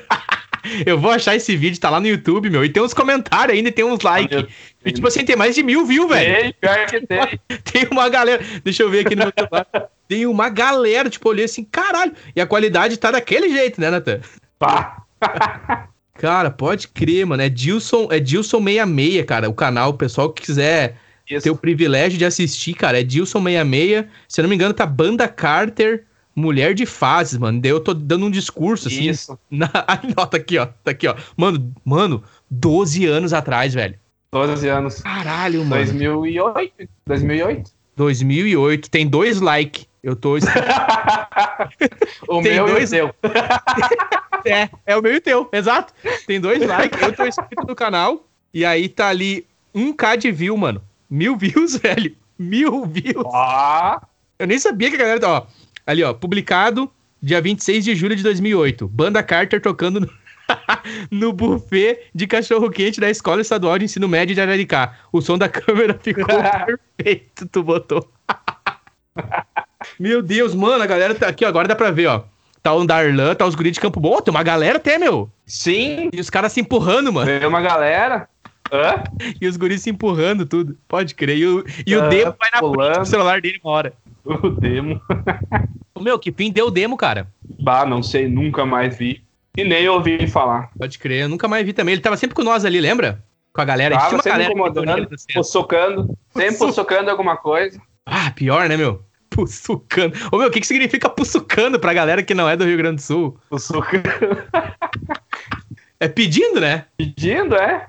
Eu vou achar esse vídeo, tá lá no YouTube, meu. E tem uns comentários ainda, e tem uns likes. E tipo assim, tem mais de mil views, velho.
Tem, pior que tem. <laughs>
Tem uma galera. Deixa eu ver aqui no meu celular. Tem uma galera, tipo, olhei assim, caralho. E a qualidade tá daquele jeito, né, Natan?
Pá. <laughs>
Cara, pode crer, mano. É Dilson, é Dilson 66, cara. O canal, o pessoal que quiser
Isso.
ter o privilégio de assistir, cara, é Dilson 66. Se eu não me engano, tá Banda Carter, Mulher de Fases, mano. Daí eu tô dando um discurso, assim.
Isso. <laughs>
Na... Aí, ó, tá aqui, ó. Tá aqui, ó. Mano, mano, 12 anos atrás, velho.
12 anos.
Caralho, mano.
2008. 2008.
2008. Tem dois likes. Eu tô. <laughs>
O
Tem
meu
dois-
e o seu. <laughs>
é, é o meu e o teu, exato. Tem dois likes. Eu tô inscrito no canal. E aí tá ali 1k de view, mano. Mil views, <laughs> velho. Mil views.
Ó.
Eu nem sabia que a galera. Ó, ali, ó. Publicado dia 26 de julho de 2008. Banda Carter tocando no, no buffet de cachorro-quente da Escola Estadual de Ensino Médio de Araricá. O som da câmera ficou perfeito, tu botou. Meu Deus, mano, a galera tá aqui, ó, agora dá pra ver, ó. Tá o Darlan, tá os guris de Campo Bom, tem uma galera até, meu.
Sim.
E os caras se empurrando, mano.
Tem uma galera. Hã?
E os guris se empurrando tudo. Pode crer. E o, e o Demo vai na frente do celular dele uma hora.
O Demo. <laughs>
Meu, que fim deu o Demo, cara?
Bah, não sei, nunca mais vi. E nem ouvi falar.
Pode crer, eu nunca mais vi também. Ele tava sempre com nós ali, lembra? Com a galera.
Tava a gente tinha uma sempre galera incomodando, socando, sempre socando alguma coisa.
Ah, pior, né, meu? Pussucando. Ô, meu, o que, que significa pussucando pra galera que não é do Rio Grande do Sul?
Pussucando.
é pedindo, né?
Pedindo, é.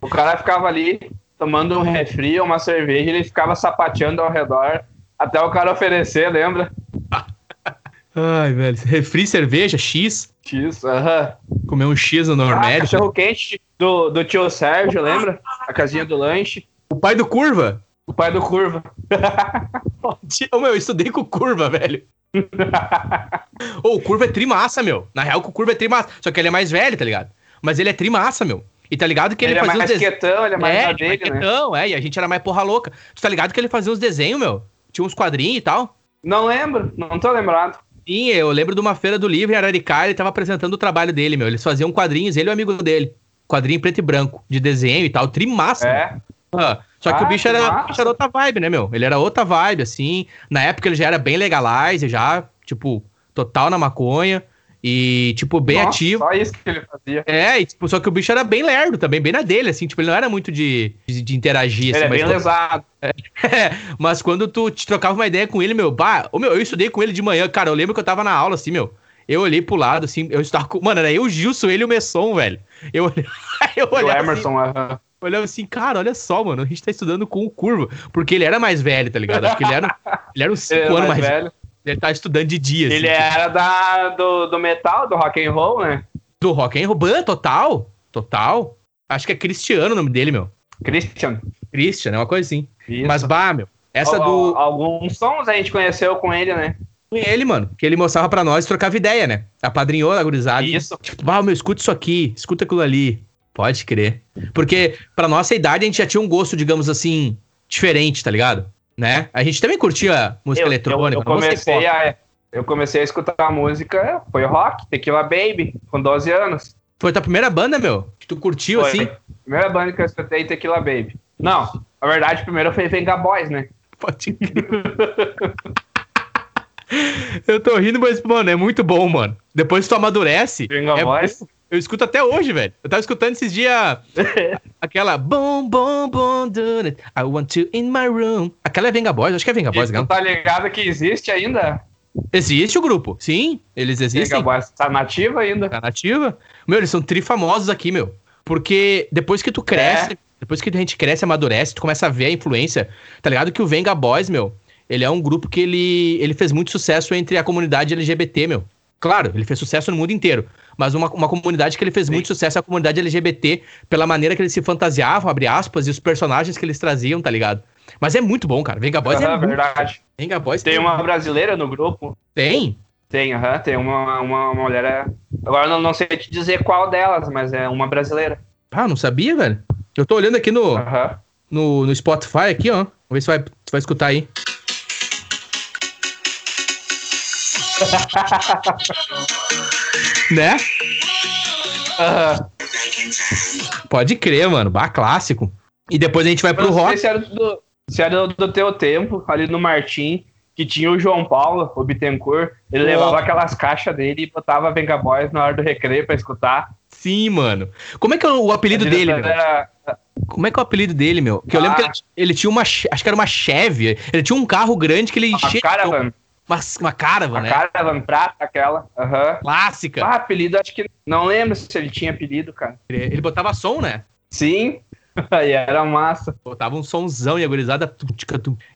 o cara ficava ali tomando um refri ou uma cerveja, ele ficava sapateando ao redor até o cara oferecer, lembra?
Ai, velho. Refri, cerveja, X.
X, aham.
Uh -huh. Comer um X no Normédio. Ah,
cachorro quente do, do tio Sérgio, lembra? A casinha do lanche.
O pai do Curva.
O pai do Curva. <laughs>
Ô, meu, eu estudei com Curva, velho. <laughs> Ô, o Curva é trimassa, meu. Na real, o Curva é trimassa. Só que ele é mais velho, tá ligado? Mas ele é trimassa, meu. E tá ligado que ele,
ele
fazia
é mais
uns
quietão, ele é mais
é,
dele, mais
né? quietão, é, e a gente era mais porra louca. Tu tá ligado que ele fazia uns desenhos, meu? Tinha uns quadrinhos e tal.
Não lembro, não tô lembrado.
Sim, eu lembro de uma feira do livro em Araricá, ele tava apresentando o trabalho dele, meu. Eles faziam quadrinhos, ele e o amigo dele. Quadrinho preto e branco, de desenho e tal, trimassa.
É.
Ah, só que ah, o bicho era, bicho era outra vibe, né, meu? Ele era outra vibe, assim. Na época ele já era bem legalize, já, tipo, total na maconha. E, tipo, bem Nossa, ativo.
Só isso que ele fazia.
É, e, tipo, só que o bicho era bem lerdo também, bem na dele, assim, tipo, ele não era muito de, de, de interagir,
assim.
Ele
é bem lesado. <laughs>
É, mas quando tu te trocava uma ideia com ele, meu, bah, ô, meu, eu estudei com ele de manhã, cara, eu lembro que eu tava na aula, assim, meu, eu olhei pro lado, assim, eu estava com, mano, era eu, o Gilson, ele e o Messon, velho. Eu, olhei, <laughs> eu olhei
o Emerson, assim, uh -huh.
Olhava assim, cara, olha só, mano, a gente tá estudando com o Curva, porque ele era mais velho, tá ligado? Acho que ele era, ele era uns <laughs> 5 anos mais, mais velho. Ele tá estudando de dia.
Ele assim, era tipo... da, do, do metal, do rock and roll, né?
Do rock and roll, Ban, total, total. Acho que é Cristiano o nome dele, meu.
Christian.
Christian, é uma coisa assim. Isso. Mas, bah, meu, essa
o,
do...
Alguns sons a gente conheceu com ele, né?
Com ele, mano, que ele mostrava pra nós e trocava ideia, né? Apadrinhou a gurizada.
Isso.
Tipo, bah, meu, escuta isso aqui, escuta aquilo ali. Pode crer. Porque pra nossa idade a gente já tinha um gosto, digamos assim, diferente, tá ligado? né? A gente também curtia música eu, eletrônica.
Eu, eu comecei a, eu comecei a escutar a música, foi rock, Tequila Baby, com 12 anos.
Foi tua primeira banda, meu? Que tu curtiu foi. assim?
Primeira banda que eu escutei Tequila Baby. Não, na verdade, primeiro foi Venga Boys, né?
Pode crer. <laughs> eu tô rindo, mas, mano, é muito bom, mano. Depois tu amadurece.
Venga
é
Boys.
Eu escuto até hoje, velho. Eu tava escutando esses dias <laughs> aquela bom, bom, bom, do it. I want you in my room. Aquela é Venga Boys, acho que é Venga Boys,
não? tá ligado que existe ainda?
Existe o grupo, sim, eles existem.
Venga Boys tá nativa ainda.
Tá nativa. Meu, eles são trifamosos aqui, meu. Porque depois que tu cresce, é. depois que a gente cresce, amadurece, tu começa a ver a influência. Tá ligado que o Venga Boys, meu, ele é um grupo que ele, ele fez muito sucesso entre a comunidade LGBT, meu. Claro, ele fez sucesso no mundo inteiro. Mas uma, uma comunidade que ele fez Sim. muito sucesso é a comunidade LGBT, pela maneira que eles se fantasiavam, abre aspas, e os personagens que eles traziam, tá ligado? Mas é muito bom, cara. Venga Boys
é verdade.
Venga Boys
tem, tem uma brasileira no grupo?
Tem?
Tem, aham. Tem uma, uma, uma mulher. É, agora não, não sei te dizer qual delas, mas é uma brasileira.
Ah, não sabia, velho? Eu tô olhando aqui no, no, no Spotify, aqui, ó. Vamos ver se vai, vai escutar aí. <laughs> né? Uhum. Pode crer, mano. Bah, clássico. E depois a gente vai pro rock.
Se era, do, se era do teu tempo, ali no Martim, que tinha o João Paulo, o Bittencourt, ele oh. levava aquelas caixas dele e botava Venga Boys na hora do recreio pra escutar.
Sim, mano. Como é que é o apelido dele, era... Como é que é o apelido dele, meu? Que ah. eu lembro que ele, ah. ele, tinha uma. Acho que era uma Chevy. Ele tinha um carro grande que ele
enchia. Caravan.
Uma, uma caravan,
uma
né?
Caravan prata, aquela. Uhum.
Clássica.
Ah, apelido, acho que. Não lembro se ele tinha apelido, cara.
Ele botava som, né?
Sim. <laughs> Aí era massa.
Botava um somzão e a gurizada.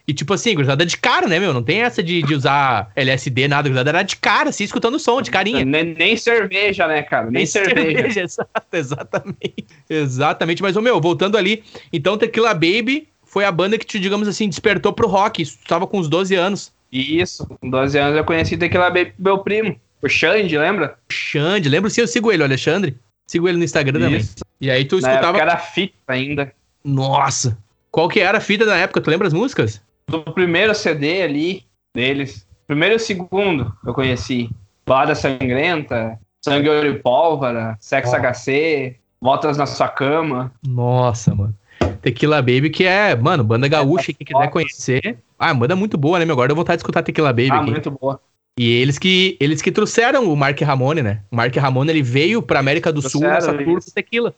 E tipo assim, a gurizada de cara, né, meu? Não tem essa de, de usar LSD, nada. A gurizada era de cara, assim, escutando o som, de carinha.
Nem, nem cerveja, né, cara? Nem, nem cerveja. cerveja. <laughs>
Exato, exatamente. Exatamente. Mas, ô, meu, voltando ali. Então, Tequila Baby foi a banda que te, digamos assim, despertou pro rock. Isso, tu tava com uns 12 anos.
Isso, com 12 anos eu conheci Tequila Baby meu primo. O Xande, lembra?
Xande, lembro sim, eu sigo ele, o Alexandre. Sigo ele no Instagram Isso. também. E aí tu escutava. Na
era fita ainda.
Nossa! Qual que era a fita da época? Tu lembra as músicas?
Do primeiro CD ali, deles. Primeiro e segundo eu conheci. Balada Sangrenta, Sangue, Ouro e Pólvora, Sex oh. HC, Voltas na Sua Cama.
Nossa, mano. Tequila Baby, que é, mano, banda gaúcha, quem quiser conhecer. Ah, banda muito boa, né, meu? Agora eu vou vontade de escutar Tequila Baby. Ah,
aqui. muito boa.
E eles que, eles que trouxeram o Mark Ramone, né? O Mark Ramone, ele veio pra América do trouxeram Sul nessa tour com tequila.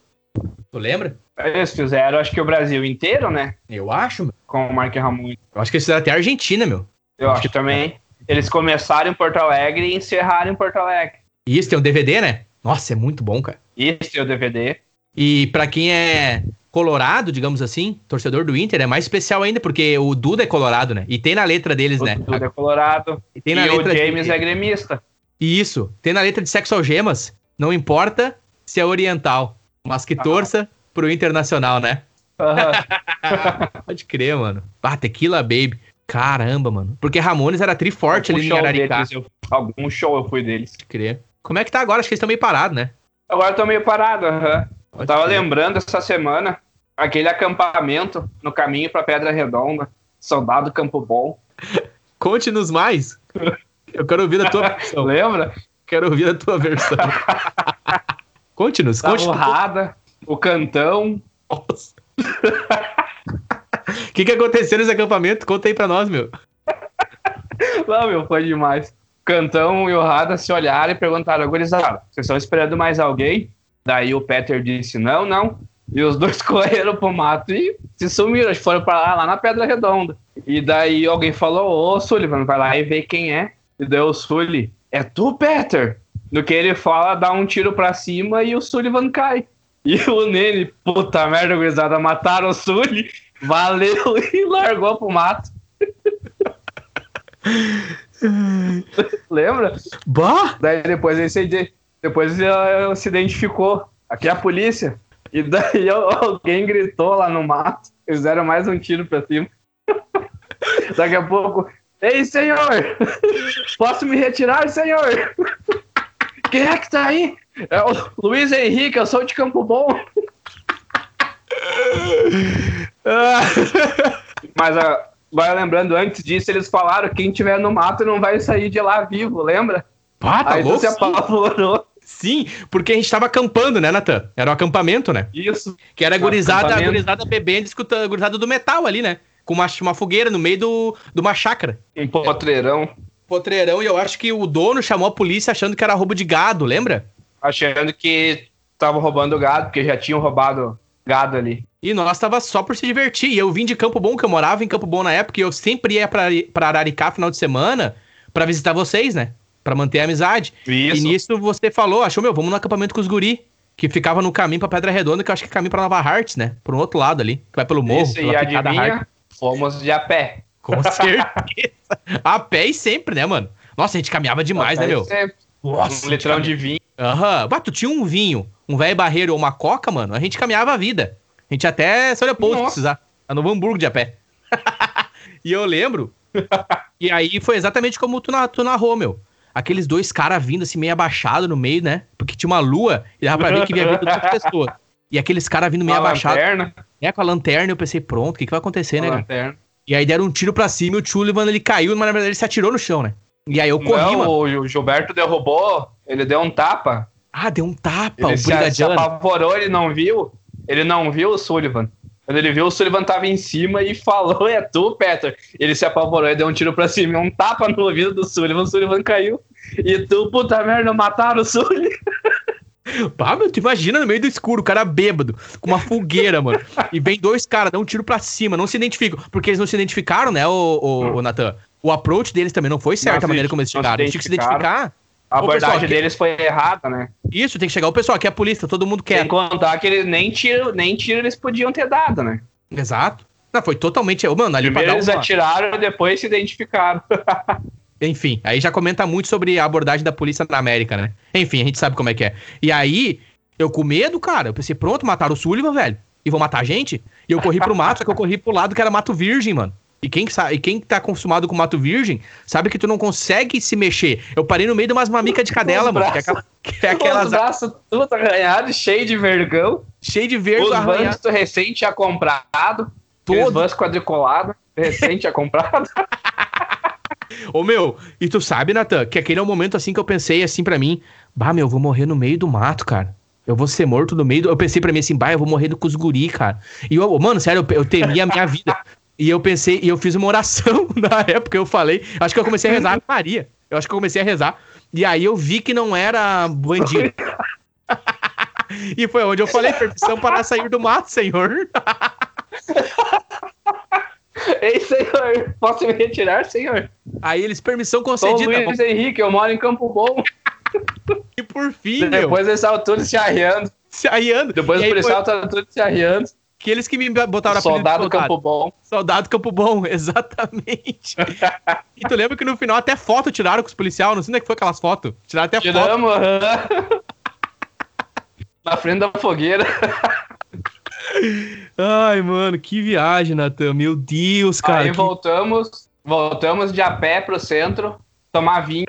Tu lembra?
Eles fizeram, acho que o Brasil inteiro, né?
Eu acho, meu.
Com o Mark Ramone.
Eu acho que eles fizeram até a Argentina, meu.
Eu acho, acho que também. Eles começaram em Porto Alegre e encerraram em Porto Alegre.
Isso, tem um DVD, né? Nossa, é muito bom, cara.
Isso, tem o DVD.
E para quem é colorado, digamos assim, torcedor do Inter, é mais especial ainda, porque o Duda é colorado, né? E tem na letra deles,
o
né?
O Duda é colorado.
E, tem na e letra
o James de... é gremista.
Isso. Tem na letra de Sexo Algemas, não importa se é oriental, mas que torça pro Internacional, né? Uhum. <laughs> Pode crer, mano. Ah, Tequila Baby. Caramba, mano. Porque Ramones era triforte ali em Araricá.
Deles, eu, algum show eu fui deles.
Pode crer. Como é que tá agora? Acho que eles estão meio parados, né?
Agora estão meio parados, aham. Uhum. Eu tava crer. lembrando essa semana aquele acampamento no caminho pra Pedra Redonda. Soldado Campo Bom. <laughs>
Conte-nos mais. Eu quero ouvir a tua
versão. <laughs> Lembra?
Quero ouvir a tua versão. <laughs> Conte-nos,
conte-nos. o cantão. Nossa.
O que, que aconteceu nesse acampamento? Conta aí pra nós, meu.
Não, meu, foi demais. Cantão e o Rada se olharam e perguntaram, gurizada, vocês estão esperando mais alguém? Daí o Peter disse, não, não. E os dois <laughs> correram pro mato e se sumiram, foram para lá, lá na Pedra Redonda. E daí alguém falou, ô Sullivan, vai lá e vê quem é. E daí o Sully, é tu, Peter? No que ele fala, dá um tiro pra cima e o Sullivan cai. E o Nene, puta merda, gurizada, mataram o Sully valeu <laughs> e largou pro mato. <laughs> Lembra?
Bah!
Daí depois ele se, depois ele se identificou. Aqui é a polícia. E daí <laughs> alguém gritou lá no mato. Eles deram mais um tiro pra cima. <laughs> Daqui a pouco. Ei, senhor! <laughs> Posso me retirar, senhor? Quem é que tá aí? É o Luiz Henrique, eu sou de Campo Bom. Mas uh, vai lembrando, antes disso, eles falaram: quem tiver no mato não vai sair de lá vivo, lembra?
Ah, tá Aí louco, se apavorou. <laughs> Sim, porque a gente tava acampando, né, Natan? Era o um acampamento, né?
Isso.
Que era gurizada, gurizada bebendo, escutando a gurizada do metal ali, né? Com uma, uma fogueira no meio do, de uma chácara.
Um potreirão.
Potreirão, e eu acho que o dono chamou a polícia achando que era roubo de gado, lembra?
Achando que tava roubando gado, porque já tinham roubado gado ali.
E nós tava só por se divertir. E eu vim de Campo Bom, que eu morava em Campo Bom na época, e eu sempre ia pra, pra Araricá final de semana para visitar vocês, né? Pra manter a amizade. Isso. E nisso você falou, achou, meu, vamos no acampamento com os guri. Que ficava no caminho pra Pedra Redonda, que eu acho que é caminho pra Nova Hartz, né? Por um outro lado ali, que vai pelo morro. Isso,
e adivinha, fomos de a pé.
Com <laughs> certeza. a pé e sempre, né, mano? Nossa, a gente caminhava demais, né, meu?
Sempre. Nossa, um litrão de vinho.
Aham. Uhum. tu tinha um vinho, um velho barreiro ou uma coca, mano, a gente caminhava a vida. A gente até São Leopoldo precisar. A Novo Hamburgo de a pé. <laughs> e eu lembro. <laughs> e aí foi exatamente como tu, tu narrou, meu. Aqueles dois caras vindo assim, meio abaixado no meio, né? Porque tinha uma lua e dava pra ver que vinha vindo duas <laughs> pessoas. E aqueles caras vindo meio abaixado. Lanterna. É, com a lanterna, eu pensei, pronto, o que, que vai acontecer, com né, cara? E aí deram um tiro pra cima e o Sullivan ele caiu, mas na verdade ele se atirou no chão, né? E aí eu corri, Não, mano.
O Gilberto derrubou, ele deu um tapa.
Ah, deu um tapa,
ele o se, se apavorou, ele não viu. Ele não viu o Sullivan. Quando ele viu, o Sullivan tava em cima e falou: É tu, Peter. Ele se apavorou e deu um tiro pra cima, um tapa no ouvido do Sullivan. O Sullivan caiu. E tu, puta merda, mataram o Sullivan. <laughs>
Pá, meu, tu imagina no meio do escuro, o cara bêbado, com uma fogueira, mano. E vem dois caras, dão um tiro pra cima, não se identificam. Porque eles não se identificaram, né, o, o, o Natan? O approach deles também não foi certo a maneira como eles chegaram. Eles tinham que se identificar.
A abordagem pessoal, deles foi errada, né?
Isso, tem que chegar o pessoal, aqui é a polícia, todo mundo quer.
Sem contar que eles nem tiro, nem tiro eles podiam ter dado, né?
Exato. Não, foi totalmente. Mano, ali
Primeiro eles uma... atiraram e depois se identificaram. <laughs>
Enfim, aí já comenta muito sobre a abordagem da polícia na América, né? Enfim, a gente sabe como é que é. E aí, eu com medo, cara, eu pensei, pronto, mataram o Sullivan, velho. E vão matar a gente? E eu corri pro mato, só que eu corri pro lado que era mato virgem, mano. E quem, sabe, e quem tá acostumado com mato virgem sabe que tu não consegue se mexer. Eu parei no meio de umas mamicas de cadela, mano. que é aquela, que é aquelas... Os
braços tudo arranhado, cheio de vergão.
Cheio de vergão
Os bancos tu recente tinha comprado. Todo. Os quadricolados, recente tinha comprado. <laughs>
Ô meu, e tu sabe, Natan, que aquele é o momento assim que eu pensei assim para mim, bah, meu, eu vou morrer no meio do mato, cara. Eu vou ser morto no meio do... Eu pensei pra mim assim, bah, eu vou morrer com os guri, cara. E eu, mano, sério, eu, eu temia a minha vida. E eu pensei, e eu fiz uma oração <laughs> na época, eu falei, acho que eu comecei a rezar a Maria. Eu acho que eu comecei a rezar. E aí eu vi que não era bandido. <laughs> e foi onde eu falei, permissão para sair do mato, senhor. <laughs>
Ei, senhor, posso me retirar, senhor?
Aí eles, permissão concedida.
Sou Luiz Henrique, eu moro em Campo Bom. <laughs>
e por fim,
Depois meu. eles estavam todos se arriando.
Se arriando.
Depois o policial foi... tava todos se arriando.
Aqueles que me botaram
soldado Campo Bom.
Soldado Campo Bom, <laughs> exatamente. e tu lembra que no final até foto tiraram com os policiais? Não sei onde é que foi aquelas fotos. Tiraram até
Tiramos, foto. Tiramos, <laughs> Na frente da fogueira.
Ai, mano, que viagem, Natan. Meu Deus, cara. Aí
que... voltamos, voltamos de a pé pro centro, tomar vinho.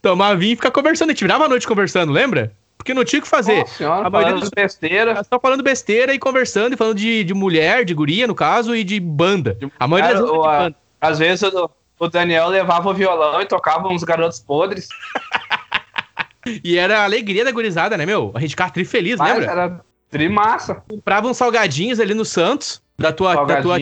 Tomar vinho e ficar conversando. A gente virava a noite conversando, lembra? Porque não tinha o que fazer. Nossa
senhora, a maioria dos... besteira.
Só falando besteira e conversando, e falando de, de mulher, de guria, no caso, e de banda.
A maioria Cara, das vezes. A, às vezes o, o, Daniel levava o violão e tocava uns garotos podres. <laughs>
e era a alegria da gurizada, né, meu? A gente ficava tri feliz, Mas lembra?
Era trimassa.
Comprava uns salgadinhos ali no Santos. Da tua, da tua,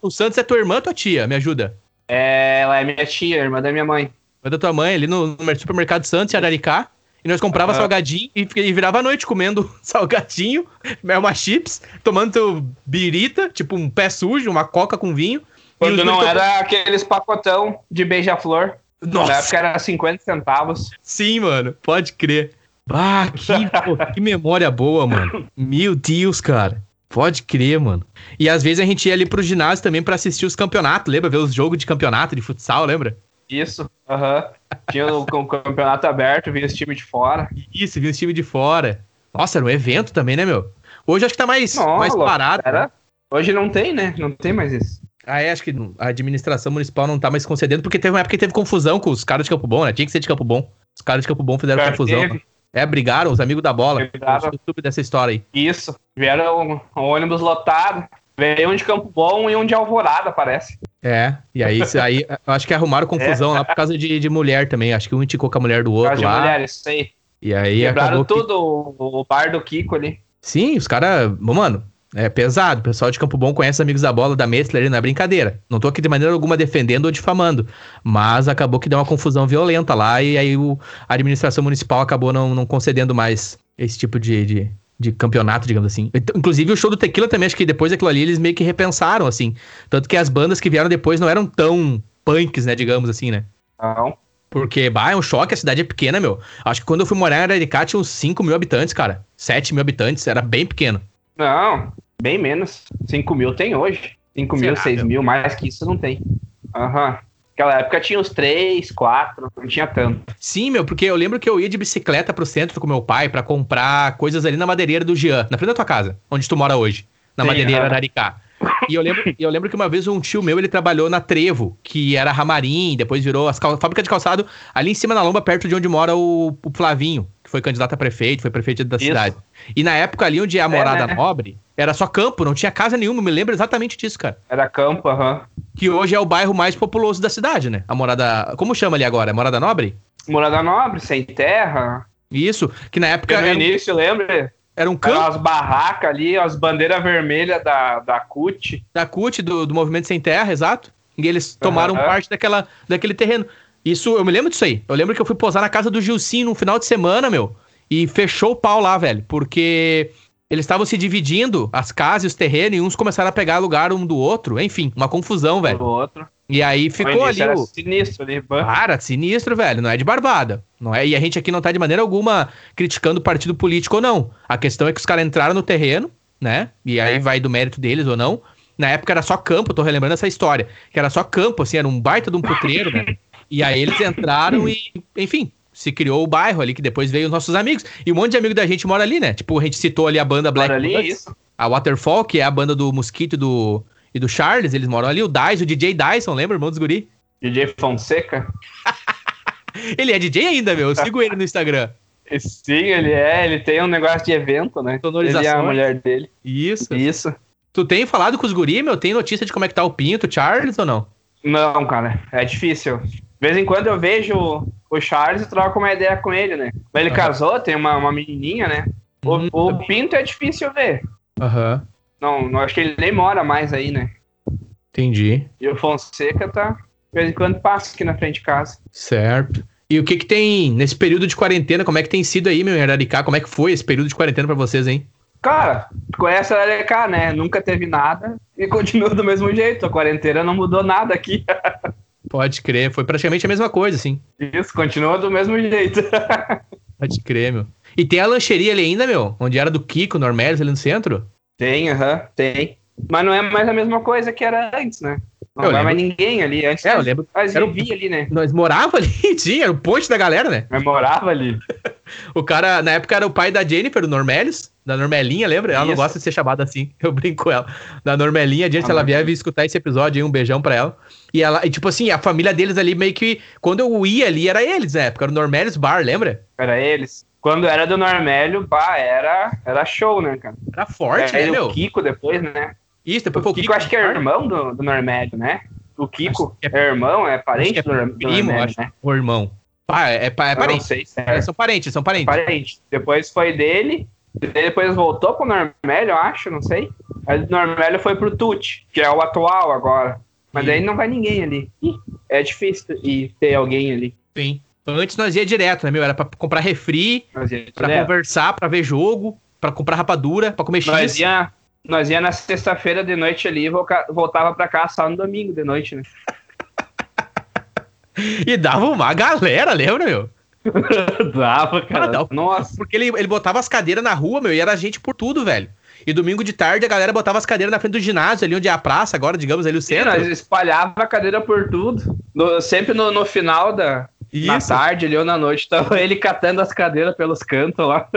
o Santos é tua irmã ou tua tia? Me ajuda.
É, ela é minha tia, irmã da minha mãe.
Irmã da tua mãe, ali no, no supermercado Santos, em Araricá. E nós comprava uhum. salgadinho e, e, virava a noite comendo <laughs> salgadinho, uma chips, tomando birita, tipo um pé sujo, uma coca com vinho.
Quando não era aqueles pacotão de beija-flor. Nossa. Na época era 50 centavos.
Sim, mano, pode crer. Ah, que, pô, que memória boa, mano. <laughs> Meu Deus, cara. Pode crer, mano. E às vezes a gente ia ali pro ginásio também para assistir os campeonatos, lembra? Ver os jogos de campeonato de futsal, lembra?
Isso, aham. Uhum. Tinha o, o, campeonato aberto, vinha esse time de fora.
Isso, vinha esse time de fora. Nossa, era um evento também, né, meu? Hoje acho que tá mais, Nossa, mais parado. Era...
Né? Hoje não tem, né? Não tem mais isso.
Ah, é, acho que a administração municipal não tá mais concedendo, porque teve uma época que teve confusão com os caras de Campo Bom, né? Tinha que ser de Campo Bom. Os caras de Campo Bom fizeram confusão. Teve. É, brigaram, os amigos da bola. Brigaram. Eu dessa história aí.
Isso. Vieram um, ônibus lotado. Veio um de Campo Bom e um de Alvorada, parece.
É, e aí, aí acho que arrumaram <laughs> confusão é. lá por causa de, de mulher também. Acho que um indicou com a mulher do outro por causa lá. de mulher,
isso aí.
E aí
Quebraram tudo que... o, o bar do Kiko ali.
Sim, os caras. Mano, é pesado. O pessoal de Campo Bom conhece os amigos da bola da Messler, não é brincadeira. Não tô aqui de maneira alguma defendendo ou difamando. Mas acabou que deu uma confusão violenta lá e aí o, a administração municipal acabou não, não concedendo mais esse tipo de, de, de campeonato, digamos assim. Inclusive o show do Tequila também, acho que depois daquilo ali eles meio que repensaram, assim. Tanto que as bandas que vieram depois não eram tão punks, né, digamos assim, né?
Não.
Porque, bah, é um choque, a cidade é pequena, meu. Acho que quando eu fui morar em Araricá tinha uns 5 mil habitantes, cara. 7 mil habitantes, era bem pequeno.
Não, bem menos. 5 mil tem hoje. 5 mil, 6 mil, mais que isso não tem. Aham. Uhum. Naquela época tinha uns três, quatro, não tinha tanto.
Sim, meu, porque eu lembro que eu ia de bicicleta pro centro com meu pai para comprar coisas ali na madeireira do Jean, na frente da tua casa, onde tu mora hoje, na Sim, madeireira Araricá. E eu lembro, eu lembro que uma vez um tio meu, ele trabalhou na Trevo, que era Ramarim, depois virou as cal... fábrica de calçado ali em cima na lomba, perto de onde mora o, o Flavinho, que foi candidato a prefeito, foi prefeito da Isso. cidade. E na época ali onde é a é, morada é, né? nobre, era só campo, não tinha casa nenhuma, me lembro exatamente disso, cara.
Era campo, aham. Uhum.
Que hoje é o bairro mais populoso da cidade, né? A morada. Como chama ali agora? Morada Nobre?
Morada Nobre, sem terra.
Isso, que na época.
no era... início, lembra?
Era um campo.
as barracas ali, as bandeiras vermelhas da, da CUT.
Da CUT, do, do Movimento Sem Terra, exato. E eles tomaram uhum. parte daquela, daquele terreno. Isso, eu me lembro disso aí. Eu lembro que eu fui posar na casa do Gilcinho no final de semana, meu. E fechou o pau lá, velho. Porque eles estavam se dividindo, as casas e os terrenos, e uns começaram a pegar lugar um do outro. Enfim, uma confusão, velho. Do
outro.
E aí ficou ali. Era
o... sinistro ali,
Cara, sinistro, velho. Não é de barbada. Não é? E a gente aqui não tá de maneira alguma criticando o partido político ou não. A questão é que os caras entraram no terreno, né? E aí vai do mérito deles ou não. Na época era só campo, tô relembrando essa história. Que era só campo, assim, era um baita de um <laughs> putreiro, né? E aí eles entraram e, enfim, se criou o bairro ali, que depois veio os nossos amigos. E um monte de amigo da gente mora ali, né? Tipo, a gente citou ali a banda Black
ali, Buds,
a Waterfall, que é a banda do Mosquito e do, e do Charles, eles moram ali. O Dyson, o DJ Dyson, lembra, irmão dos guri?
DJ Fonseca? <laughs>
ele é DJ ainda, meu. Eu sigo ele no Instagram. <laughs>
Sim, ele é. Ele tem um negócio de evento, né?
Sonorização.
Ele é a mulher dele.
Isso.
Isso.
Tu tem falado com os guri, meu? Tem notícia de como é que tá o Pinto, Charles ou não?
Não, cara. É difícil. De vez em quando eu vejo o Charles troco uma ideia com ele, né? Ele uhum. casou, tem uma, uma menininha, né? O, hum, o Pinto é difícil ver.
Aham.
Não, não acho que ele nem mora mais aí, né?
Entendi.
E o Fonseca tá. De vez em quando passa aqui na frente de casa.
Certo. E o que que tem nesse período de quarentena? Como é que tem sido aí, meu, em Araricá? Como é que foi esse período de quarentena para vocês, hein?
Cara, conhece Araricá, né? Nunca teve nada e continua do mesmo jeito. A quarentena não mudou nada aqui. <laughs>
Pode crer, foi praticamente a mesma coisa, sim.
Isso, continua do mesmo jeito. <laughs>
Pode crer, meu. E tem a lancheria ali ainda, meu? Onde era do Kiko, Normelis, ali no centro?
Tem, aham, uh -huh, tem. Mas não é mais a mesma coisa que era antes, né? Não vai mais ninguém ali. Antes
é, eu lembro.
Nós era vivia ali, né?
Nós morava ali, <laughs> tinha, era o ponte da galera, né?
Nós morava ali. <laughs>
o cara, na época, era o pai da Jennifer, o Normelis, da Normelinha, lembra? Ela Isso. não gosta de ser chamada assim, <laughs> eu brinco com ela. Da Normelinha, a gente, ah, se ela vier escutar esse episódio aí, um beijão pra ela. E ela, e tipo assim, a família deles ali meio que, quando eu ia ali, era eles, na época, era o Normelis Bar, lembra?
Era eles. Quando era do Normélio, bah, era, era show, né, cara?
Era forte, era
né, meu? o Kiko depois, né?
Isso, depois
o, o Kiko, Kiko acho que é irmão do, do Normélio, né? O Kiko é, é, irmão, é parente é do,
primo, acho, né? O irmão. Ah, é, é, é parente. não sei, é. São parentes, são parentes.
Parente. Depois foi dele, depois voltou pro Normélio, eu acho, não sei. Aí o Normélio foi pro Tuti, que é o atual agora. Mas Sim. daí não vai ninguém ali. É difícil e ter alguém ali.
Sim. Antes nós ia direto, né, meu? Era pra comprar refri, pra conversar, pra ver jogo, pra comprar rapadura, pra comer
nós X. Ia, nós ia na sexta-feira de noite ali e voltava pra cá só no domingo de noite, né? <laughs>
e dava uma galera, lembra, meu? <laughs>
dava, cara. Ah, dava.
Nossa. Porque ele, ele botava as cadeiras na rua, meu, e era gente por tudo, velho. E domingo de tarde a galera botava as cadeiras na frente do ginásio, ali onde é a praça, agora, digamos, ali o centro. Sim, nós
espalhava a cadeira por tudo. No, sempre no, no final da, isso. Na tarde ali ou na noite, tava <laughs> ele catando as cadeiras pelos cantos lá.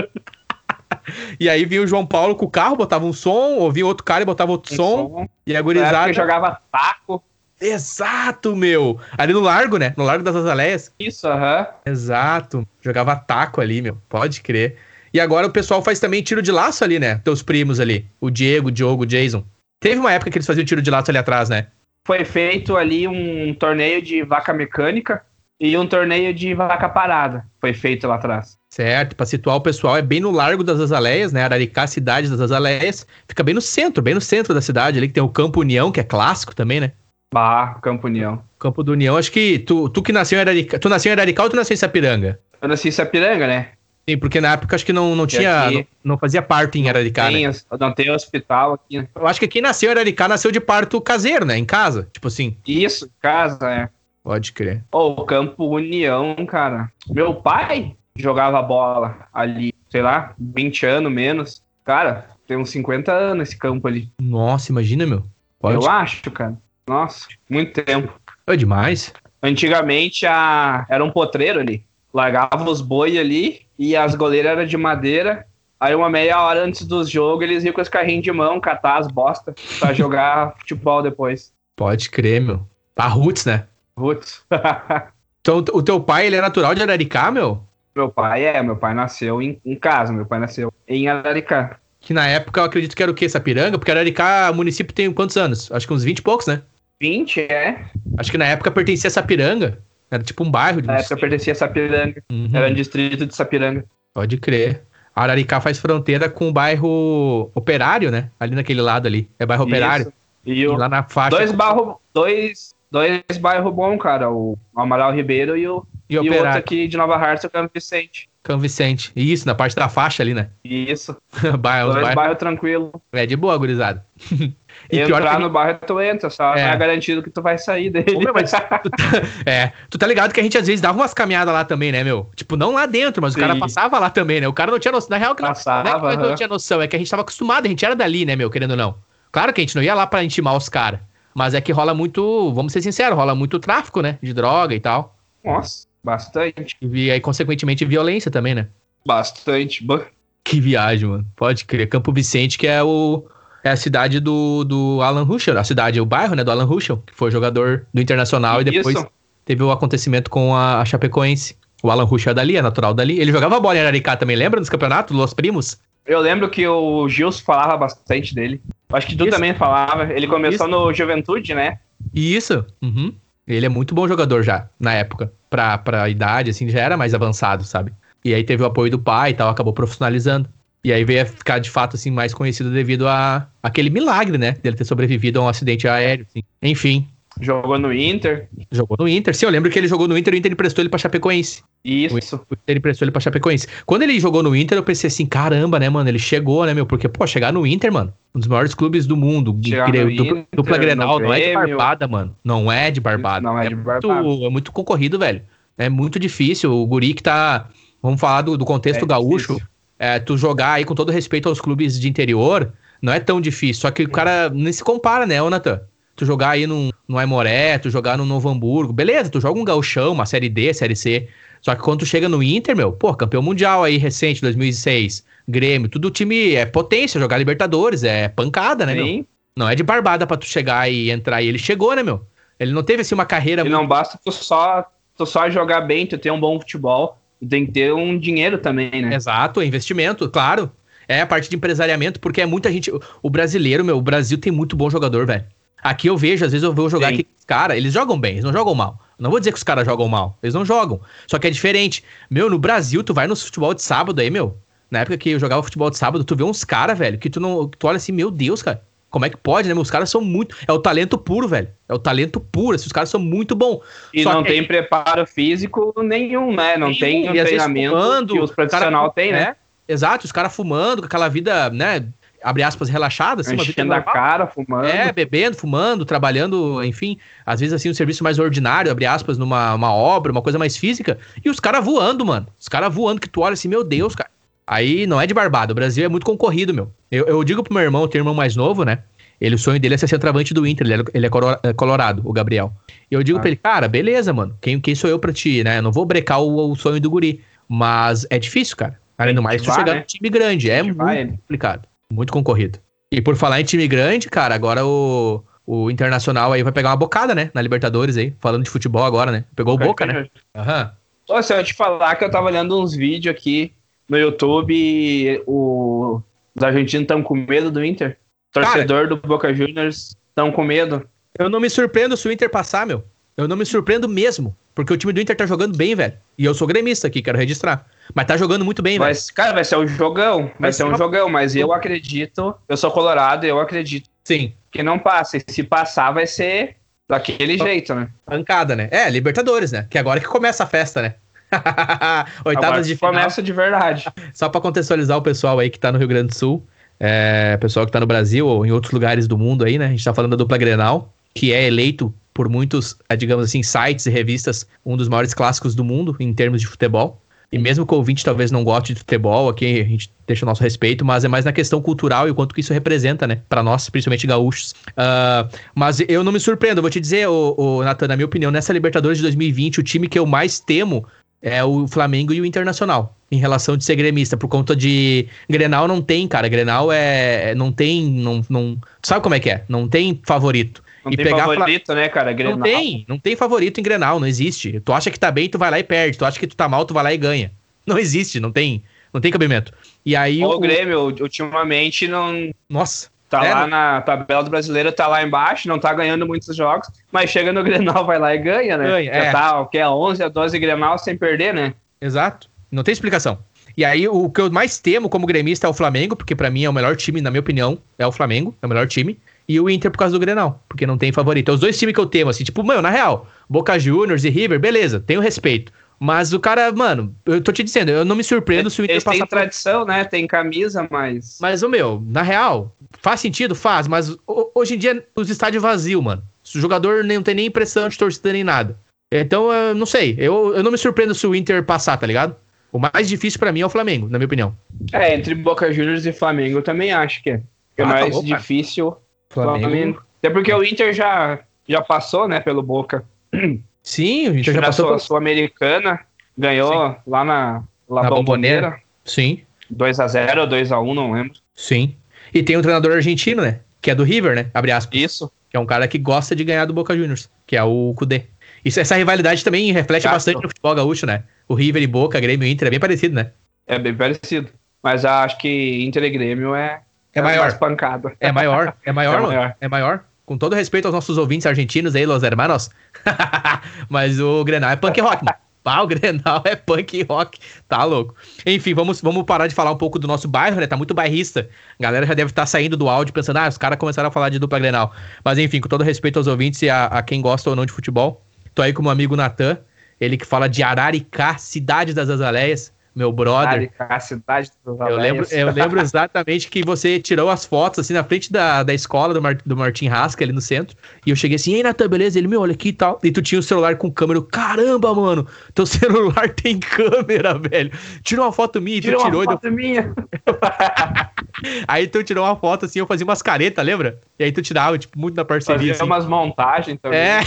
<laughs>
e aí vinha o João Paulo com o carro, botava um som, ouvia outro cara e botava outro um som, som. E a gurizada.
jogava taco.
Exato, meu! Ali no Largo, né? No Largo das Azaleias.
Isso, aham. Uh -huh.
Exato. Jogava taco ali, meu. Pode crer. E agora o pessoal faz também tiro de laço ali, né? Teus primos ali. O Diego, o Diogo, o Jason. Teve uma época que eles faziam tiro de laço ali atrás, né?
Foi feito ali um torneio de vaca mecânica e um torneio de vaca parada foi feito lá atrás.
Certo, para situar o pessoal, é bem no Largo das Azaleias, né? Araricá, cidade das Azaleias. Fica bem no centro, bem no centro da cidade ali, que tem o Campo União, que é clássico também, né?
Bah, Campo União.
Campo do União, acho que tu, tu que nasceu em Araricá, tu nasceu em Araricá ou tu nasceu em Sapiranga?
Eu nasci em Sapiranga, né?
Sim, porque na época acho que não, não tinha. Aqui, não, não, fazia parto em Araricá,
tem,
né?
Não tem hospital aqui, né?
Eu acho que quem nasceu em Araricá nasceu de parto caseiro, né? Em casa, tipo assim.
Isso, casa, é.
Pode crer.
O oh, Campo União, cara. Meu pai jogava bola ali, sei lá, 20 anos menos. Cara, tem uns 50 anos esse campo ali.
Nossa, imagina, meu.
Pode. Eu acho, cara. Nossa, muito tempo.
É demais.
Antigamente a... era um potreiro ali. Largava os boi ali e as goleiras eram de madeira. Aí uma meia hora antes dos jogos eles iam com os carrinhos de mão, catar as bostas pra <laughs> jogar futebol depois.
Pode crer, meu. A roots, né?
Roots. <laughs>
então, o teu pai, ele é natural de Araricá, meu?
Meu pai é, meu pai nasceu em, em casa, meu pai nasceu em Araricá.
Que na época eu acredito que era o quê? Sapiranga? Porque Araricá, município tem quantos anos? Acho que uns 20 e poucos, né?
20, é.
Acho que na época pertencia a Sapiranga. Era tipo um bairro.
De na época pertencia a Sapiranga. Uhum. Era um distrito de Sapiranga.
Pode crer. A Araricá faz fronteira com o bairro Operário, né? Ali naquele lado ali. É bairro Operário.
E, e lá na faixa. Dois, barro, dois dois bairros bons, cara. O Amaral Ribeiro e o, e, e o outro aqui de Nova Hartz, o Campo Vicente.
Campo Vicente. Isso, na parte da faixa ali, né?
Isso. <laughs>
bairro,
dois bairros bairro tranquilo.
É de boa, gurizada. <laughs>
E entrar que... no bairro tu entra, só é. não é garantido que tu vai sair dele. Ô, meu, mas <laughs> tu tá... <laughs>
é, tu tá ligado que a gente às vezes dava umas caminhadas lá também, né, meu? Tipo, não lá dentro, mas Sim. o cara passava lá também, né? O cara não tinha noção. Na real, que
passava,
não, é que não tinha noção, é que a gente tava acostumado, a gente era dali, né, meu, querendo ou não. Claro que a gente não ia lá pra intimar os caras. Mas é que rola muito, vamos ser sinceros, rola muito tráfico, né? De droga e tal.
Nossa, bastante.
E aí, consequentemente, violência também, né?
Bastante.
Que viagem, mano. Pode crer. Campo Vicente, que é o. é a cidade do, do Alan Ruschel, a cidade, o bairro, né, do Alan Ruschel, que foi jogador do Internacional Isso. e depois teve o acontecimento com a, a Chapecoense. O Alan Ruschel é dali, é natural dali. Ele jogava bola em Araricá também, lembra dos campeonatos, Los Primos?
Eu lembro que o Gilson falava bastante dele. Acho que tu Isso. também falava. Ele começou Isso. no Juventude, né?
Isso. Uhum. Ele é muito bom jogador já, na época. Pra, pra idade, assim, já era mais avançado, sabe? E aí teve o apoio do pai e tal, acabou profissionalizando. E aí veio a ficar, de fato, assim, mais conhecido devido a aquele milagre, né? Dele ter sobrevivido a um acidente aéreo, assim. Enfim,
Jogou no Inter.
Jogou no Inter. Sim, eu lembro que ele jogou no Inter e o Inter emprestou ele pra Chapecoense.
Isso.
O Inter emprestou ele pra Chapecoense. Quando ele jogou no Inter, eu pensei assim, caramba, né, mano? Ele chegou, né, meu? Porque, pô, chegar no Inter, mano, um dos maiores clubes do mundo. Dupla, Inter, dupla Grenal, não é de barbada, mano. Não é de barbada. Não é de barbada. É muito, é muito concorrido, velho. É muito difícil. O Guri que tá. Vamos falar do, do contexto é gaúcho. É, tu jogar aí com todo respeito aos clubes de interior, não é tão difícil. Só que o cara nem se compara, né, Nathan? tu jogar aí num, no Aimoré, tu jogar no Novo Hamburgo, beleza, tu joga um gauchão, uma Série D, Série C, só que quando tu chega no Inter, meu, pô, campeão mundial aí recente, 2006, Grêmio, tudo time é potência, jogar Libertadores, é pancada, né, Sim. meu? Não é de barbada pra tu chegar e entrar e ele chegou, né, meu? Ele não teve assim uma carreira.
E muito... não basta tu só, tu só jogar bem, tu ter um bom futebol, tem que ter um dinheiro também, né?
Exato, investimento, claro. É a parte de empresariamento, porque é muita gente. O brasileiro, meu, o Brasil tem muito bom jogador, velho. Aqui eu vejo, às vezes eu vou jogar Sim. aqui os caras, eles jogam bem, eles não jogam mal. Não vou dizer que os caras jogam mal, eles não jogam. Só que é diferente. Meu, no Brasil, tu vai no futebol de sábado aí, meu. Na época que eu jogava futebol de sábado, tu vê uns caras, velho, que tu não. Tu olha assim, meu Deus, cara. Como é que pode, né? Os caras são muito. É o talento puro, velho. É o talento puro. Esses caras são muito bons.
E Só não tem preparo físico nenhum, né? Não nenhum. tem um treinamento fumando, que os profissionais têm, né? É,
exato, os caras fumando, com aquela vida, né? abre aspas, relaxada,
assim, Enchendo a cara, fumando.
É, bebendo, fumando, trabalhando, enfim, às vezes assim, um serviço mais ordinário, abre aspas, numa uma obra, uma coisa mais física, e os caras voando, mano. Os caras voando que tu olha assim, meu Deus, cara. Aí não é de barbado, o Brasil é muito concorrido, meu. Eu, eu digo pro meu irmão, tem um irmão mais novo, né? Ele, o sonho dele é ser centroavante do Inter, ele é, ele é, é colorado, o Gabriel. E eu digo ah. pra ele, cara, beleza, mano, quem, quem sou eu pra ti, né? Eu não vou brecar o, o sonho do guri. Mas é difícil, cara. Além do mais, tu chegar né? num time grande, é muito vai, complicado. Muito concorrido. E por falar em time grande, cara, agora o, o Internacional aí vai pegar uma bocada, né? Na Libertadores aí, falando de futebol agora, né? Pegou o Boca, né?
Aham. Uhum. se eu te falar que eu tava olhando uns vídeos aqui no YouTube o... os argentinos estão com medo do Inter. Torcedor cara, do Boca Juniors estão com medo.
Eu não me surpreendo se o Inter passar, meu. Eu não me surpreendo mesmo. Porque o time do Inter tá jogando bem, velho. E eu sou gremista aqui, quero registrar. Mas tá jogando muito bem,
velho. Cara, vai ser um jogão. Vai, vai ser um jogão, mas eu acredito. Eu sou colorado, eu acredito.
Sim.
Que não passe. Se passar, vai ser daquele jeito, né?
Pancada, né? É, Libertadores, né? Que agora que começa a festa, né? <laughs>
Oitavas agora de final. Começa de verdade.
Só pra contextualizar o pessoal aí que tá no Rio Grande do Sul. É, pessoal que tá no Brasil ou em outros lugares do mundo aí, né? A gente tá falando da dupla Grenal, que é eleito por muitos, é, digamos assim, sites e revistas, um dos maiores clássicos do mundo em termos de futebol. E mesmo que o ouvinte talvez não goste de futebol, aqui a gente deixa o nosso respeito, mas é mais na questão cultural e o quanto que isso representa, né? Para nós, principalmente gaúchos. Uh, mas eu não me surpreendo, vou te dizer, o, o Nathan, na minha opinião, nessa Libertadores de 2020, o time que eu mais temo é o Flamengo e o Internacional, em relação de ser gremista, por conta de. Grenal não tem, cara. Grenal é. Não tem. Não, não... Sabe como é que é? Não tem favorito.
Não e tem pegar favorito, né, cara?
Grenal. Não tem, não tem favorito em Grenal, não existe. Tu acha que tá bem, tu vai lá e perde. Tu acha que tu tá mal, tu vai lá e ganha. <laughs> Não existe, não tem, não tem cabimento. E aí
o, o Grêmio ultimamente não
Nossa.
Tá é, lá na tabela do brasileiro, tá lá embaixo, não tá ganhando muitos jogos, mas chega no <laughs> Grenal, vai lá e ganha, né? Ganha, é. tá, o que é 11 a 12 Grenal sem perder, né?
Exato. Não tem explicação. E aí, o que eu mais temo como gremista é o Flamengo, porque para mim é o melhor time, na minha opinião, é o Flamengo, é o melhor time e o Inter por causa do Grenal, porque não tem favorito. É os dois times que eu temo, assim, tipo, mano, na real, Boca Juniors e River, beleza, tenho respeito. Mas o cara, mano, eu tô te dizendo, eu não me surpreendo se o Inter
Eles passar. Tem tradição, né? Tem camisa, mas.
Mas o meu, na real, faz sentido? Faz, mas hoje em dia os estádios vazios, mano. O jogador não tem nem impressão de torcida nem nada. Então, eu não sei. Eu, eu não me surpreendo se o Inter passar, tá ligado? O mais difícil para mim é o Flamengo, na minha opinião.
É, entre Boca Juniors e Flamengo eu também acho que é. O ah, mais tá bom, difícil Flamengo. Flamengo. Até porque o Inter já, já passou, né, pelo Boca. <clears throat>
Sim,
o Inter já passou pela Sul-Americana, ganhou Sim. lá na,
na Bomboneira. Sim.
2x0 ou 2x1, não lembro.
Sim. E tem um treinador argentino, né? Que é do River, né? Abre aspas.
Isso.
Que é um cara que gosta de ganhar do Boca Juniors, que é o Kudê. Isso, essa rivalidade também reflete Gato. bastante no futebol gaúcho, né? O River e Boca, Grêmio e Inter é bem parecido, né?
É bem parecido. Mas acho que Inter e Grêmio é,
é, é maior. mais
pancada.
É maior, é maior, <laughs> é maior. É maior. Com todo respeito aos nossos ouvintes argentinos aí, los hermanos. <laughs> Mas o Grenal é punk rock, mano. <laughs> Ah, o Grenal é punk rock, tá louco. Enfim, vamos, vamos parar de falar um pouco do nosso bairro, né? Tá muito bairrista. A galera já deve estar tá saindo do áudio pensando, ah, os caras começaram a falar de dupla Grenal. Mas enfim, com todo respeito aos ouvintes e a, a quem gosta ou não de futebol, tô aí com o meu amigo Natan, ele que fala de Araricá, cidade das azaleias meu brother.
A cidade
do eu lembro, eu lembro exatamente que você tirou as fotos assim na frente da, da escola do, Mar, do Martin Rasca ali no centro. E eu cheguei assim, ei, Natan, beleza? Ele, me olha aqui e tal. E tu tinha o celular com câmera. Eu, Caramba, mano, teu <laughs> celular tem câmera, velho. Tirou uma foto minha e tu tirou.
Uma foto minha. <laughs>
aí tu tirou uma foto assim, eu fazia umas caretas, lembra? E aí tu tirava, tipo, muito na parceria. Fazia assim.
umas montagens também.
É.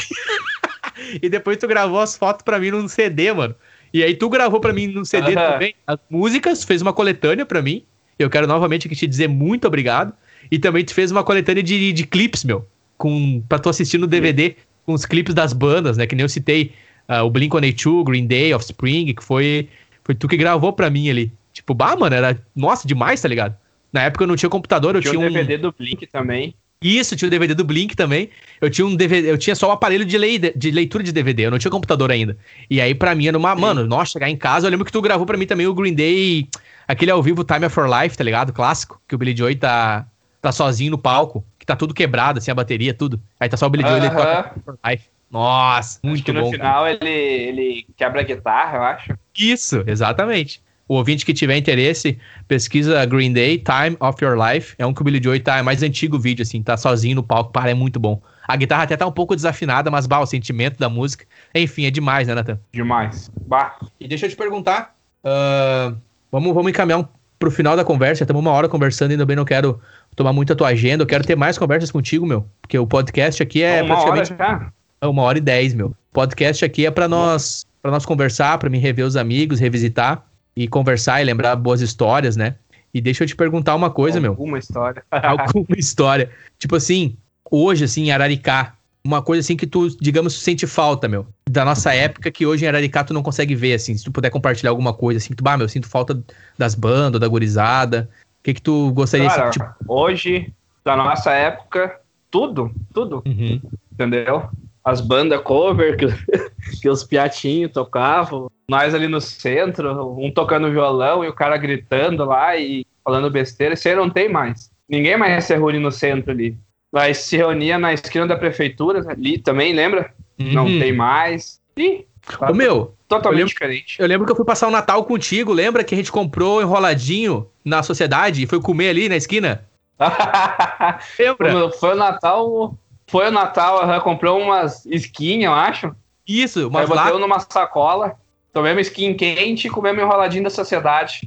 <laughs> e depois tu gravou as fotos pra mim num CD, mano. E aí tu gravou para mim no CD também as músicas, fez uma coletânea para mim. Eu quero novamente aqui te dizer muito obrigado. E também tu fez uma coletânea de, de clipes, meu. Com, pra tu assistir no DVD, com os clipes das bandas, né? Que nem eu citei uh, o Blink-182, Green Day, Offspring, que foi, foi tu que gravou pra mim ali. Tipo, bah, mano, era, nossa, demais, tá ligado? Na época eu não tinha computador, eu tinha, tinha um...
DVD do Blink também.
Isso, tinha o DVD do Blink também. Eu tinha um DVD, eu tinha só o aparelho de, lei, de leitura de DVD, eu não tinha computador ainda. E aí, pra mim, era uma. Sim. Mano, nossa, chegar em casa, eu lembro que tu gravou pra mim também o Green Day, aquele ao vivo Time for Life, tá ligado? Clássico, que o Billy Joy tá, tá sozinho no palco, que tá tudo quebrado, assim, a bateria, tudo. Aí tá só o Billy uh -huh. Joy, ele toca for Life. Nossa, muito acho que
bom.
no
final ele, ele quebra a guitarra, eu acho.
Isso, exatamente. O ouvinte que tiver interesse, pesquisa Green Day, Time of Your Life. É um que o Billy Joy tá, é mais antigo o vídeo, assim, tá sozinho no palco, para, é muito bom. A guitarra até tá um pouco desafinada, mas, bah, o sentimento da música. Enfim, é demais, né, Nathan?
Demais. Bah.
E deixa eu te perguntar, uh, vamos, vamos encaminhar um, pro final da conversa, estamos uma hora conversando e ainda bem não quero tomar muito a tua agenda, eu quero ter mais conversas contigo, meu, porque o podcast aqui é
uma praticamente... Hora
É uma hora e dez, meu. O podcast aqui é para nós, para nós conversar, para me rever os amigos, revisitar e conversar e lembrar boas histórias, né? E deixa eu te perguntar uma coisa,
Alguma
meu.
Alguma história. <laughs>
Alguma história. Tipo assim, hoje, assim, em Araricá, uma coisa assim que tu, digamos, sente falta, meu. Da nossa época, que hoje em Araricá tu não consegue ver, assim. Se tu puder compartilhar alguma coisa, assim, que tu, bah, meu, eu sinto falta das bandas, da gurizada. O que que tu gostaria,
Cara, assim, tipo... hoje, da nossa época, tudo, tudo. Uhum. Entendeu? as bandas cover que, <laughs> que os piatinhos tocavam. Nós ali no centro, um tocando violão e o cara gritando lá e falando besteira. Isso aí não tem mais. Ninguém mais se reúne no centro ali. Mas se reunia na esquina da prefeitura ali também, lembra? Uhum. Não tem mais.
Ih, tá meu,
totalmente
eu lembro,
diferente.
Eu lembro que eu fui passar o Natal contigo. Lembra que a gente comprou enroladinho na sociedade e foi comer ali na esquina? <laughs>
lembra? Foi o Natal foi o Natal, comprou umas skin, eu acho.
Isso,
mas lá... botei numa sacola, tomemos skin quente e comemos enroladinho da sociedade.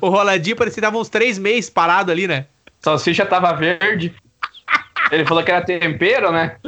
o roladinho parecia que dava uns três meses parado ali, né?
Salsicha tava verde. Ele falou que era tempero, né? <laughs>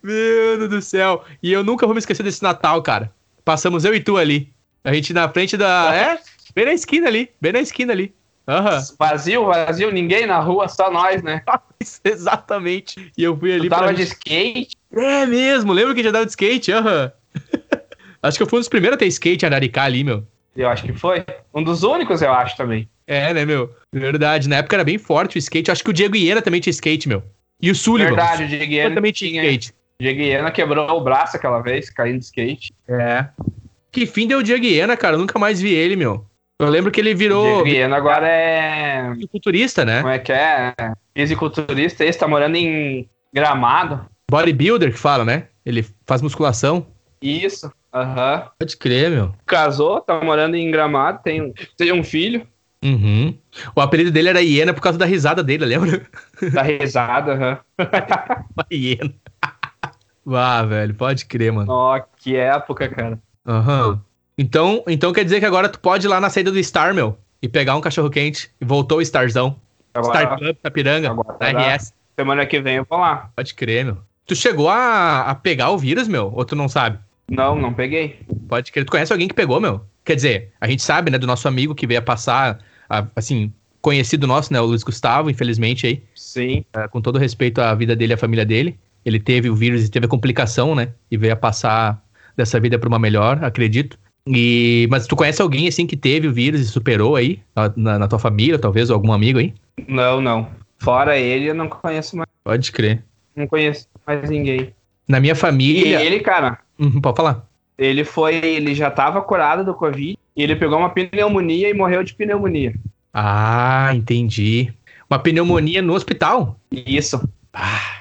Meu Deus do céu. E eu nunca vou me esquecer desse Natal, cara. Passamos eu e tu ali. A gente na frente da. É? Bem na esquina ali. Bem na esquina ali.
Uhum. Vazio, vazio, ninguém na rua, só nós, né? <laughs>
Exatamente. E eu fui ali.
Tu tava pra... de skate?
É mesmo, lembra que já dava de skate? Aham. Uhum. <laughs> acho que eu fui um dos primeiros a ter skate a Araricá ali, meu.
Eu acho que foi. Um dos únicos, eu acho também.
É, né, meu? Verdade. Na época era bem forte o skate. Acho que o Diego Iena também tinha skate, meu. E o Sullivan.
Verdade, o Diego Iena também tinha skate. O Diego Iena quebrou o braço aquela vez, caindo de skate.
É. Que fim deu o Diego Iena, cara? Eu nunca mais vi ele, meu. Eu lembro que ele virou.
Diego agora é.
Fisiculturista, né?
Como é que é? Fisiculturista, esse tá morando em Gramado.
Bodybuilder que fala, né? Ele faz musculação.
Isso, aham. Uhum.
Pode crer, meu.
Casou, tá morando em Gramado, tem um, tem um filho.
Uhum. O apelido dele era Hiena por causa da risada dele, lembra? <laughs>
Da risada, aham.
Uhum. hiena. Ah, velho, pode crer, mano.
Ó, oh, que época, cara.
Aham. Uhum. Então, então quer dizer que agora tu pode ir lá na saída do Star, meu, e pegar um cachorro quente. E voltou o Starzão. Agora, Star Club, Capiranga,
na RS. Semana que vem eu vou lá.
Pode crer, meu. Tu chegou a, a pegar o vírus, meu? Ou tu não sabe?
Não, não peguei.
Pode crer. Tu conhece alguém que pegou, meu? Quer dizer, a gente sabe, né, do nosso amigo que veio a passar assim, conhecido nosso, né? O Luiz Gustavo, infelizmente aí.
Sim.
É, com todo respeito à vida dele e à família dele. Ele teve o vírus e teve a complicação, né? E veio a passar dessa vida para uma melhor, acredito. E, mas tu conhece alguém assim que teve o vírus e superou aí? Na, na tua família, talvez, ou algum amigo aí?
Não, não. Fora ele, eu não conheço mais.
Pode crer.
Não conheço mais ninguém.
Na minha família.
E ele, cara.
Uhum, pode falar.
Ele foi. Ele já tava curado do Covid. E ele pegou uma pneumonia e morreu de pneumonia.
Ah, entendi. Uma pneumonia no hospital?
Isso.
Ah,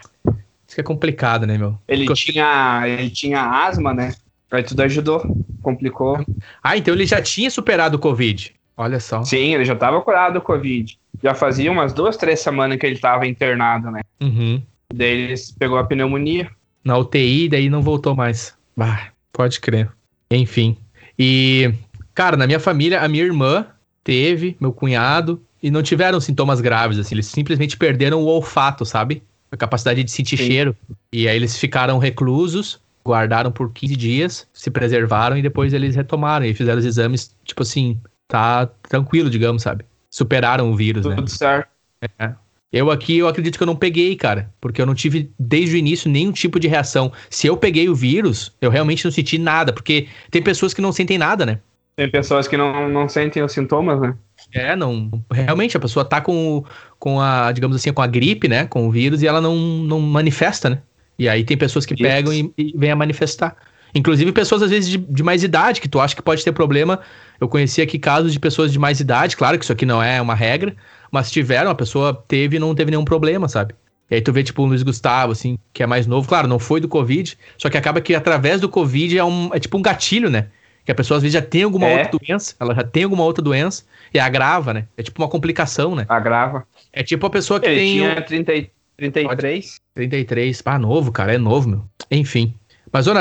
isso que é complicado, né, meu?
Ele Porque... tinha, ele tinha asma, né? Aí tudo ajudou, complicou.
Ah, então ele já tinha superado o Covid. Olha só.
Sim, ele já estava curado do Covid. Já fazia umas duas, três semanas que ele estava internado, né?
Uhum.
Daí ele pegou a pneumonia.
Na UTI, daí não voltou mais. Bah, pode crer. Enfim. E, cara, na minha família, a minha irmã teve, meu cunhado, e não tiveram sintomas graves, assim. Eles simplesmente perderam o olfato, sabe? A capacidade de sentir Sim. cheiro. E aí eles ficaram reclusos, guardaram por 15 dias, se preservaram e depois eles retomaram e fizeram os exames, tipo assim, tá tranquilo, digamos, sabe? Superaram o vírus,
Tudo
né?
Tudo certo.
É. Eu aqui, eu acredito que eu não peguei, cara, porque eu não tive desde o início nenhum tipo de reação. Se eu peguei o vírus, eu realmente não senti nada, porque tem pessoas que não sentem nada, né?
Tem pessoas que não, não sentem os sintomas, né?
É, não. Realmente, a pessoa tá com, com a, digamos assim, com a gripe, né? Com o vírus e ela não, não manifesta, né? E aí tem pessoas que Isso. pegam e, e vêm a manifestar. Inclusive pessoas, às vezes, de, de, mais idade, que tu acha que pode ter problema. Eu conheci aqui casos de pessoas de mais idade, claro que isso aqui não é uma regra, mas tiveram, a pessoa teve e não teve nenhum problema, sabe? E aí tu vê, tipo, o Luiz Gustavo, assim, que é mais novo. Claro, não foi do Covid, só que acaba que através do Covid é, um, é tipo um gatilho, né? Que a pessoa às vezes já tem alguma é. outra doença, ela já tem alguma outra doença e agrava, né? É tipo uma complicação, né?
Agrava.
É tipo a pessoa que
Ele
tem.
Tinha 30, 33. Pode...
33. Ah, novo, cara, é novo, meu. Enfim. Mas, ô,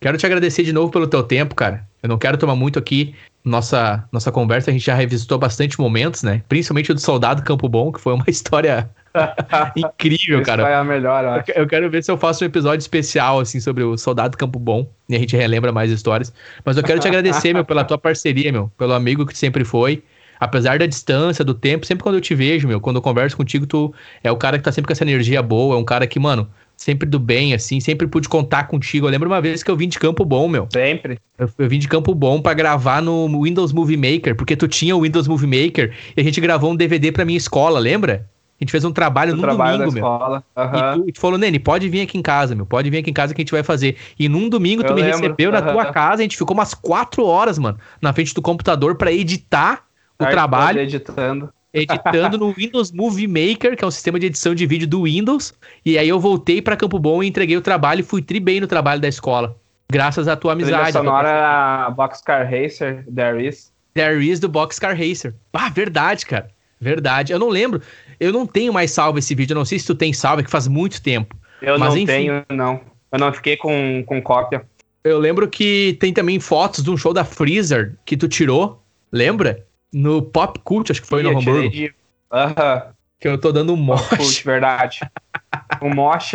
quero te agradecer de novo pelo teu tempo, cara. Eu não quero tomar muito aqui nossa, nossa conversa, a gente já revisitou bastante momentos, né? Principalmente o do Soldado Campo Bom, que foi uma <laughs> história <laughs> incrível, cara.
Foi a melhor, eu, acho.
eu quero ver se eu faço um episódio especial, assim, sobre o Soldado Campo Bom, e a gente relembra mais histórias. Mas eu quero te agradecer, meu, pela tua parceria, meu, pelo amigo que sempre foi. Apesar da distância, do tempo, sempre quando eu te vejo, meu, quando eu converso contigo, tu é o cara que tá sempre com essa energia boa, é um cara que, mano, sempre do bem, assim, sempre pude contar contigo. Eu lembro uma vez que eu vim de Campo Bom, meu.
Sempre.
Eu, eu vim de Campo Bom para gravar no Windows Movie Maker, porque tu tinha o Windows Movie Maker e a gente gravou um DVD pra minha escola, lembra? A gente fez um trabalho no trabalho domingo, meu.
Escola. Uhum.
E, tu, e tu falou, Nene, pode vir aqui em casa, meu. Pode vir aqui em casa que a gente vai fazer. E num domingo eu tu me lembro. recebeu uhum. na tua casa, a gente ficou umas quatro horas, mano, na frente do computador para editar o Ai, trabalho.
Editando
editando no Windows Movie Maker, que é um sistema de edição de vídeo do Windows. E aí eu voltei para Campo Bom e entreguei o trabalho e fui tri bem no trabalho da escola. Graças à tua amizade. A
sonora Boxcar Racer, There Is.
There Is do Boxcar Racer. Ah, verdade, cara. Verdade. Eu não lembro. Eu não tenho mais salvo esse vídeo. Eu não sei se tu tem salvo, é que faz muito tempo.
Eu Mas, não enfim, tenho, não. Eu não fiquei com, com cópia.
Eu lembro que tem também fotos de um show da Freezer que tu tirou. Lembra? No Pop Cult, acho que foi Sim, no Hamburgo.
Uhum.
Que eu tô dando um.
Cult, verdade. <laughs> um mosh.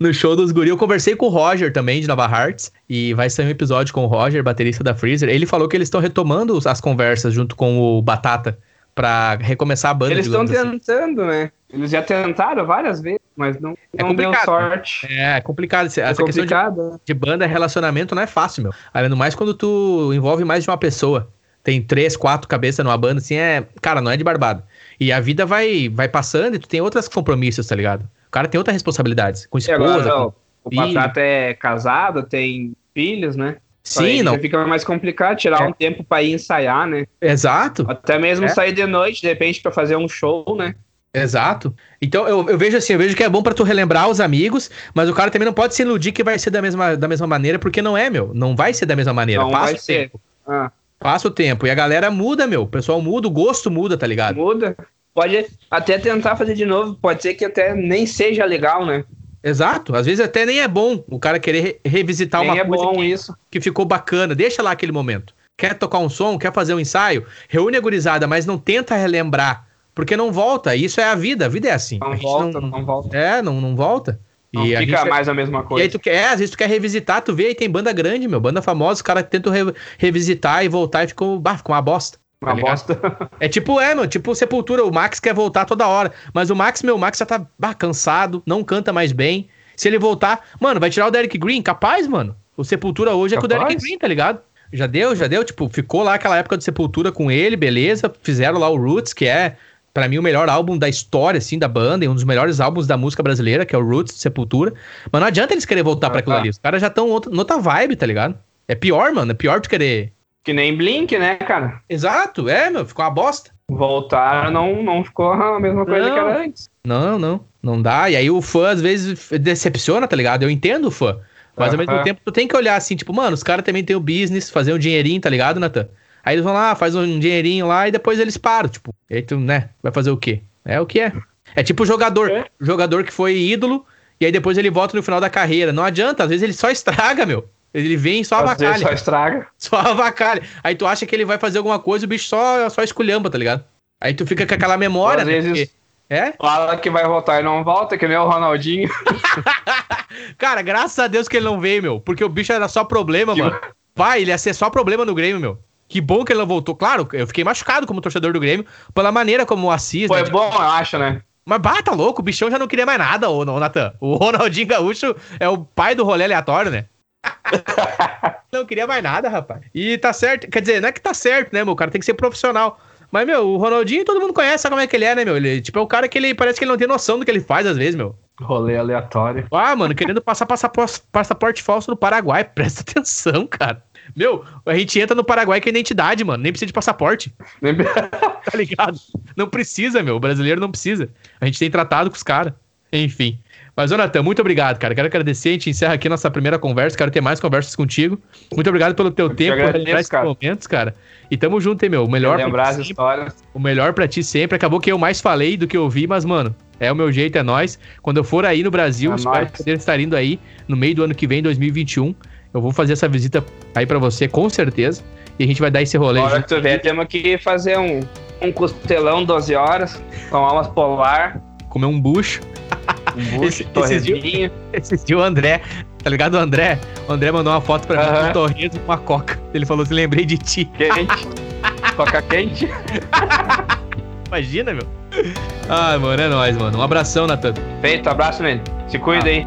no show dos guri. Eu conversei com o Roger também, de Nova Hearts. E vai sair um episódio com o Roger, baterista da Freezer. Ele falou que eles estão retomando as conversas junto com o Batata para recomeçar a banda.
Eles estão assim. tentando, né? Eles já tentaram várias vezes, mas não, é não deu sorte.
É, é complicado. Essa é complicado. questão de, de banda, relacionamento não é fácil, meu. Além do mais, quando tu envolve mais de uma pessoa tem três, quatro cabeças numa banda, assim, é. Cara, não é de barbado. E a vida vai, vai passando e tu tem outros compromissos, tá ligado? O cara tem outras responsabilidades. Com esposa. Agora,
não, o Patrato é casado, tem filhos, né?
Sim, não.
Fica mais complicado tirar é. um tempo para ir ensaiar, né?
Exato.
Até mesmo é. sair de noite, de repente, para fazer um show, né?
Exato. Então eu, eu vejo assim, eu vejo que é bom para tu relembrar os amigos, mas o cara também não pode se iludir que vai ser da mesma, da mesma maneira, porque não é, meu. Não vai ser da mesma maneira.
Não
Passa
vai ser. Ah.
Passa o tempo. E a galera muda, meu. O pessoal muda, o gosto muda, tá ligado?
Muda. Pode até tentar fazer de novo. Pode ser que até nem seja legal, né?
Exato. Às vezes até nem é bom o cara querer re revisitar nem uma
é
coisa
que, isso.
que ficou bacana. Deixa lá aquele momento. Quer tocar um som, quer fazer um ensaio, reúne a gurizada, mas não tenta relembrar. Porque não volta. Isso é a vida. A vida é assim.
Não volta, não, não, volta.
É, não, não volta.
Não e fica mais a mesma coisa.
E aí tu quer, às vezes tu quer revisitar, tu vê aí tem banda grande, meu, banda famosa, os caras tentam re revisitar e voltar e ficou, bah, ficou uma bosta. Uma tá bosta. <laughs> É tipo, é, meu, tipo Sepultura, o Max quer voltar toda hora. Mas o Max, meu, o Max já tá bah, cansado, não canta mais bem. Se ele voltar, mano, vai tirar o Derek Green, capaz, mano. O Sepultura hoje capaz? é com o Derek Green, tá ligado? Já deu, já deu, tipo, ficou lá aquela época de Sepultura com ele, beleza. Fizeram lá o Roots, que é, para mim, o melhor álbum da história, assim, da banda, e um dos melhores álbuns da música brasileira, que é o Roots de Sepultura. Mas não adianta eles querer voltar ah, pra aquilo tá. ali. Os caras já estão noutra vibe, tá ligado? É pior, mano. É pior tu querer
que nem Blink, né, cara?
Exato, é, meu, ficou uma bosta.
Voltar não, não ficou a mesma coisa não, que era antes.
Não, não, não dá. E aí o fã às vezes decepciona, tá ligado? Eu entendo o fã. Mas ao mesmo tempo tu tem que olhar assim, tipo, mano, os caras também tem o business, fazer um dinheirinho, tá ligado, Nathan? Aí eles vão lá, faz um dinheirinho lá e depois eles param, tipo, e aí tu, né, vai fazer o quê? É o que é. É tipo jogador, é. jogador que foi ídolo e aí depois ele volta no final da carreira. Não adianta, às vezes ele só estraga, meu. Ele vem só avacalha.
Só estraga. <laughs>
Só avacalha. Aí tu acha que ele vai fazer alguma coisa, o bicho só, só esculhamba, tá ligado? Aí tu fica com aquela memória,
Às né? Vezes... Porque... É? Fala que vai voltar e não volta, que nem o Ronaldinho. <laughs>
Cara, graças a Deus que ele não veio, meu. Porque o bicho era só problema, mano. Vai, ele ia ser só problema no Grêmio, meu. Que bom que ele não voltou. Claro, eu fiquei machucado como torcedor do Grêmio, pela maneira como o Assis.
Foi né, bom, eu acho, né?
Mas bata tá louco, o bichão já não queria mais nada, ô, Natan. O <laughs> Ronaldinho Gaúcho é o pai do rolê aleatório, né? <laughs> não queria mais nada, rapaz. E tá certo. Quer dizer, não é que tá certo, né, meu? O cara tem que ser profissional. Mas, meu, o Ronaldinho todo mundo conhece, sabe como é que ele é, né, meu? Ele, tipo, é o cara que ele parece que ele não tem noção do que ele faz às vezes, meu.
Rolê aleatório.
Ah, mano, querendo passar passaporte, passaporte falso no Paraguai. <laughs> Presta atenção, cara. Meu, a gente entra no Paraguai com identidade, mano. Nem precisa de passaporte. <laughs> tá ligado? Não precisa, meu. O brasileiro não precisa. A gente tem tratado com os caras. Enfim. Mas, Jonathan, muito obrigado, cara. Quero agradecer. A gente encerra aqui nossa primeira conversa. Quero ter mais conversas contigo. Muito obrigado pelo teu Eu tempo, por esses cara. momentos, cara. E tamo junto, hein, meu. O melhor
lembrar as histórias.
O melhor pra ti sempre. Acabou que eu mais falei do que eu ouvi, mas, mano, é o meu jeito, é nós. Quando eu for aí no Brasil, é espero nóis. poder estar indo aí no meio do ano que vem, 2021. Eu vou fazer essa visita aí para você, com certeza. E a gente vai dar esse rolê.
Agora que tu vier, temos que fazer um, um costelão 12 horas, tomar umas polar.
Comer um bucho.
Um bucho, esse, torresminho. <laughs>
Esse, esse dia o André, tá ligado o André? O André mandou uma foto pra mim com um torresmo e uma coca. Ele falou assim, lembrei de ti.
Quente. coca quente. <laughs>
Imagina, meu. Ai, mano, é nóis, mano. Um abração, Natan.
Feito, abraço, mano. Se cuida ah. aí.